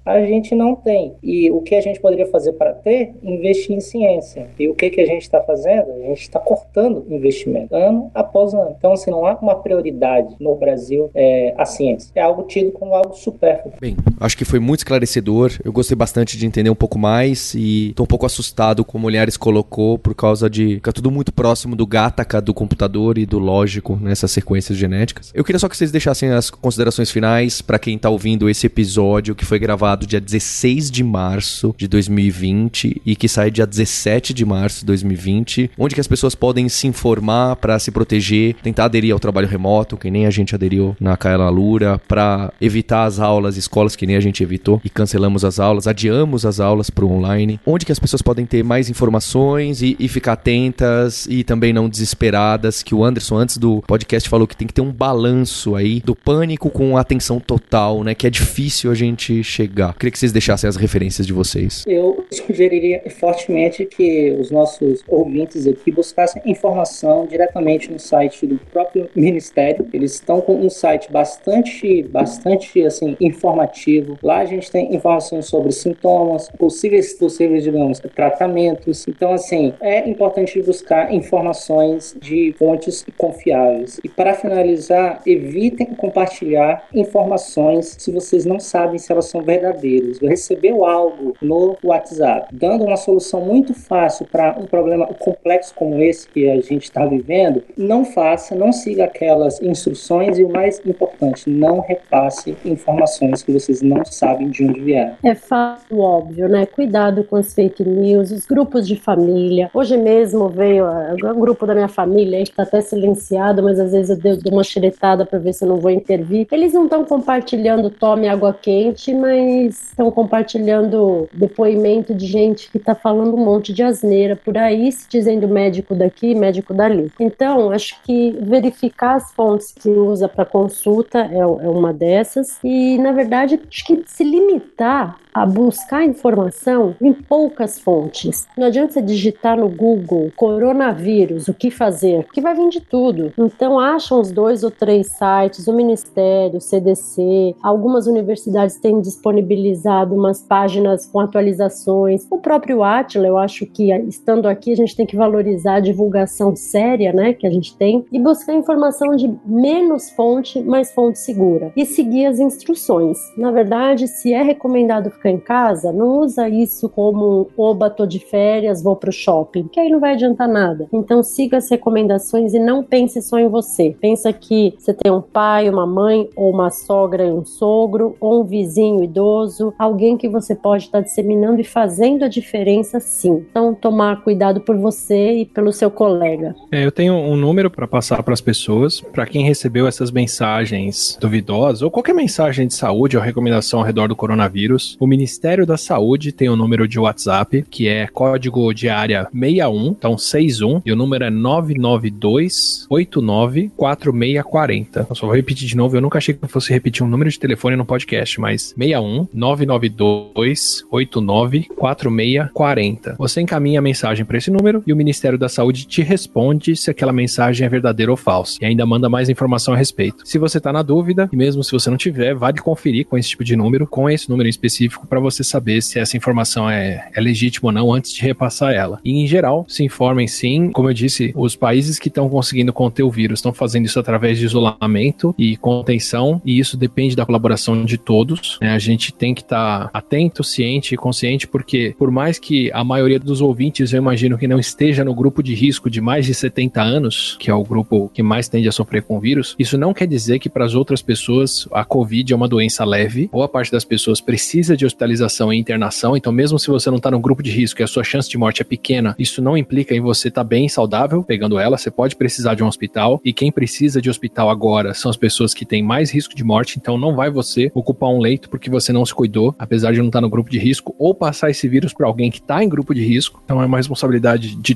A gente não tem. E o que a gente poderia fazer para ter? Investir em ciência. E o que, que a gente está fazendo? A gente está cortando investimento ano após ano. Então, assim, não há uma prioridade no Brasil é, a ciência. É algo tido como algo supérfluo. Bem, acho que foi muito esclarecedor. Eu gostei bastante de entender um pouco mais e estou um pouco assustado como o Olhares colocou por causa de ficar tudo muito próximo do Gataca do computador e do lógico nessas sequências genéticas. Eu queria só que vocês deixassem as considerações finais para quem está ouvindo esse episódio que foi gravado dia 16 de março de 2020 e que sai dia 17 de março de 2020, onde que as pessoas podem se informar para se proteger, tentar aderir ao trabalho remoto, que nem a gente aderiu na Kaela Lura, para evitar as aulas, escolas que nem a gente evitou e cancelamos as aulas, adiamos as aulas para o online. Onde que as pessoas podem ter mais informações e, e ficar atentas e também não desesperadas, que o Anderson antes do podcast falou que tem que ter um balanço aí do pânico com atenção total, né, que é difícil a gente chegar. Queria que vocês deixassem as referências de vocês. Eu sugeriria fortemente que os nossos ouvintes aqui buscassem informação diretamente no site do próprio Ministério. Eles estão com um site bastante, bastante assim informativo. Lá a gente tem informações sobre sintomas, possíveis, possíveis, digamos, tratamentos. Então, assim, é importante buscar informações de fontes confiáveis. E para finalizar, evitem compartilhar informações se vocês não sabem se elas são verdadeiras. Recebeu algo no WhatsApp dando uma solução muito fácil para um problema complexo como esse que a gente está vivendo, não faça, não siga aquelas instruções e o mais importante, não repasse informações que vocês não sabem de onde vieram. É fato óbvio, né? Cuidado com as fake news, os grupos de família. Hoje mesmo veio um grupo da minha família está até silenciado, mas às vezes eu dou uma xeretada para ver se eu não vou intervir. Eles não estão compartilhando tome água quente, mas estão compartilhando depoimento de gente que está falando um monte de asneira por aí, se dizendo médico daqui, médico dali. Então, acho que verificar as fontes que usa para consulta é, é uma dessas e, na verdade, acho que se limitar a buscar informação em poucas fontes. Não adianta você digitar no Google coronavírus, o que fazer, que vai vir de tudo. Então acha uns dois ou três sites, o Ministério, o CDC, algumas universidades têm disponibilizado umas páginas com atualizações. O próprio Atila, eu acho que estando aqui a gente tem que valorizar a divulgação séria, né, que a gente tem e buscar informação de menos fonte, mais fonte segura e seguir as instruções. Na verdade, se é recomendado ficar em casa, não usa isso como oba, tô de férias, vou pro shopping, que aí não vai adiantar nada. Então siga as recomendações e não pense só em você. Pensa que você tem um pai, uma mãe, ou uma sogra e um sogro, ou um vizinho idoso, alguém que você pode estar disseminando e fazendo a diferença sim. Então tomar cuidado por você e pelo seu colega. É, eu tenho um número para passar para as pessoas, para quem recebeu essas mensagens duvidosas ou qualquer mensagem de saúde ou recomendação ao redor do coronavírus. O Ministério da Saúde tem o um número de WhatsApp, que é código de área 61, então 61, e o número é 992 89 4640. Eu só vou repetir de novo, eu nunca achei que fosse repetir um número de telefone no podcast, mas 61 992 89 4640. Você encaminha a mensagem para esse número e o Ministério da Saúde te responde se aquela mensagem é verdadeira ou falsa e ainda manda mais informação a respeito. Se você está na dúvida, e mesmo se você não tiver, vale conferir com esse tipo de número, com esse número em específico para você saber se essa informação é, é legítima ou não antes de repassar ela. E em geral, se informem sim. Como eu disse, os países que estão conseguindo conter o vírus estão fazendo isso através de isolamento e contenção, e isso depende da colaboração de todos. Né? A gente tem que estar tá atento, ciente e consciente, porque por mais que a maioria dos ouvintes eu imagino que não esteja no grupo de risco de mais de 70 anos, que é o grupo que mais tende a sofrer com o vírus, isso não quer dizer que para as outras pessoas a Covid é uma doença leve. Boa parte das pessoas precisa de hospitalização e internação, então mesmo se você não está no grupo de risco e a sua chance de morte é pequena, isso não implica em você estar tá bem saudável pegando ela, você pode precisar de um hospital e quem precisa de hospital agora são as pessoas que têm mais risco de morte, então não vai você ocupar um leito porque você não se cuidou, apesar de não estar no grupo de risco, ou passar esse vírus para alguém que está em grupo de risco, então é uma responsabilidade de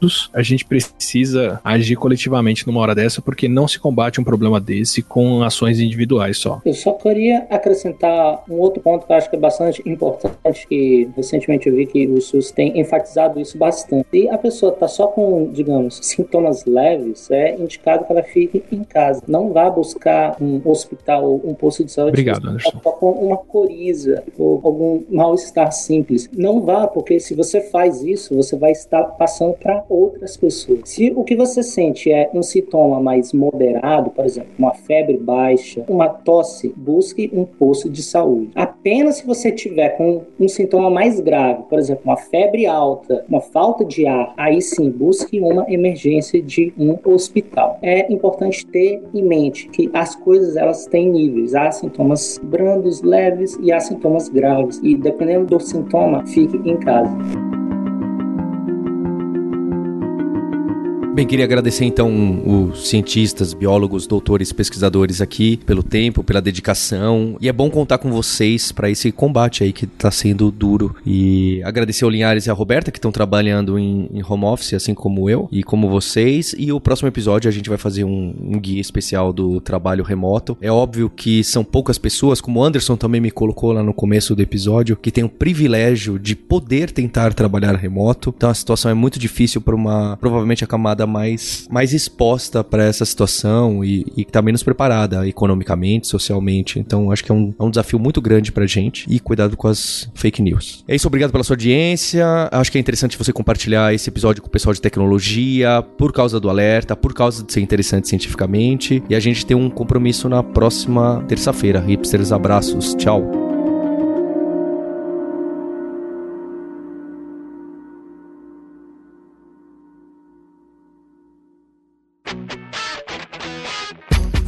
todos, a gente precisa agir coletivamente numa hora dessa porque não se combate um problema desse com ações individuais só. Eu só queria acrescentar um outro ponto que eu acho que é bastante importante, que recentemente eu vi que o SUS tem enfatizado isso bastante. Se a pessoa está só com, digamos, sintomas leves, é indicado que ela fique em casa. Não vá buscar um hospital ou um posto de saúde Obrigado, Anderson. só com uma coriza ou algum mal-estar simples. Não vá, porque se você faz isso, você vai estar passando para outras pessoas. Se o que você sente é um sintoma mais moderado, por exemplo, uma febre baixa, uma tosse, busque um posto de saúde. Apenas se você tiver com um sintoma mais grave, por exemplo, uma febre alta, uma falta de ar, aí sim busque uma emergência de um hospital. É importante ter em mente que as coisas elas têm níveis. Há sintomas brandos, leves e há sintomas graves. E dependendo do sintoma, fique em casa. Bem, queria agradecer então os cientistas, biólogos, doutores, pesquisadores aqui pelo tempo, pela dedicação. E é bom contar com vocês para esse combate aí que está sendo duro. E agradecer ao Linhares e a Roberta que estão trabalhando em, em, home office, assim como eu e como vocês. E o próximo episódio a gente vai fazer um, um guia especial do trabalho remoto. É óbvio que são poucas pessoas, como o Anderson também me colocou lá no começo do episódio, que tem o privilégio de poder tentar trabalhar remoto. Então a situação é muito difícil para uma, provavelmente a camada mais, mais exposta para essa situação e, e que tá menos preparada economicamente, socialmente. Então, acho que é um, é um desafio muito grande pra gente e cuidado com as fake news. É isso, obrigado pela sua audiência. Acho que é interessante você compartilhar esse episódio com o pessoal de tecnologia, por causa do alerta, por causa de ser interessante cientificamente. E a gente tem um compromisso na próxima terça-feira. Hipsters, abraços. Tchau.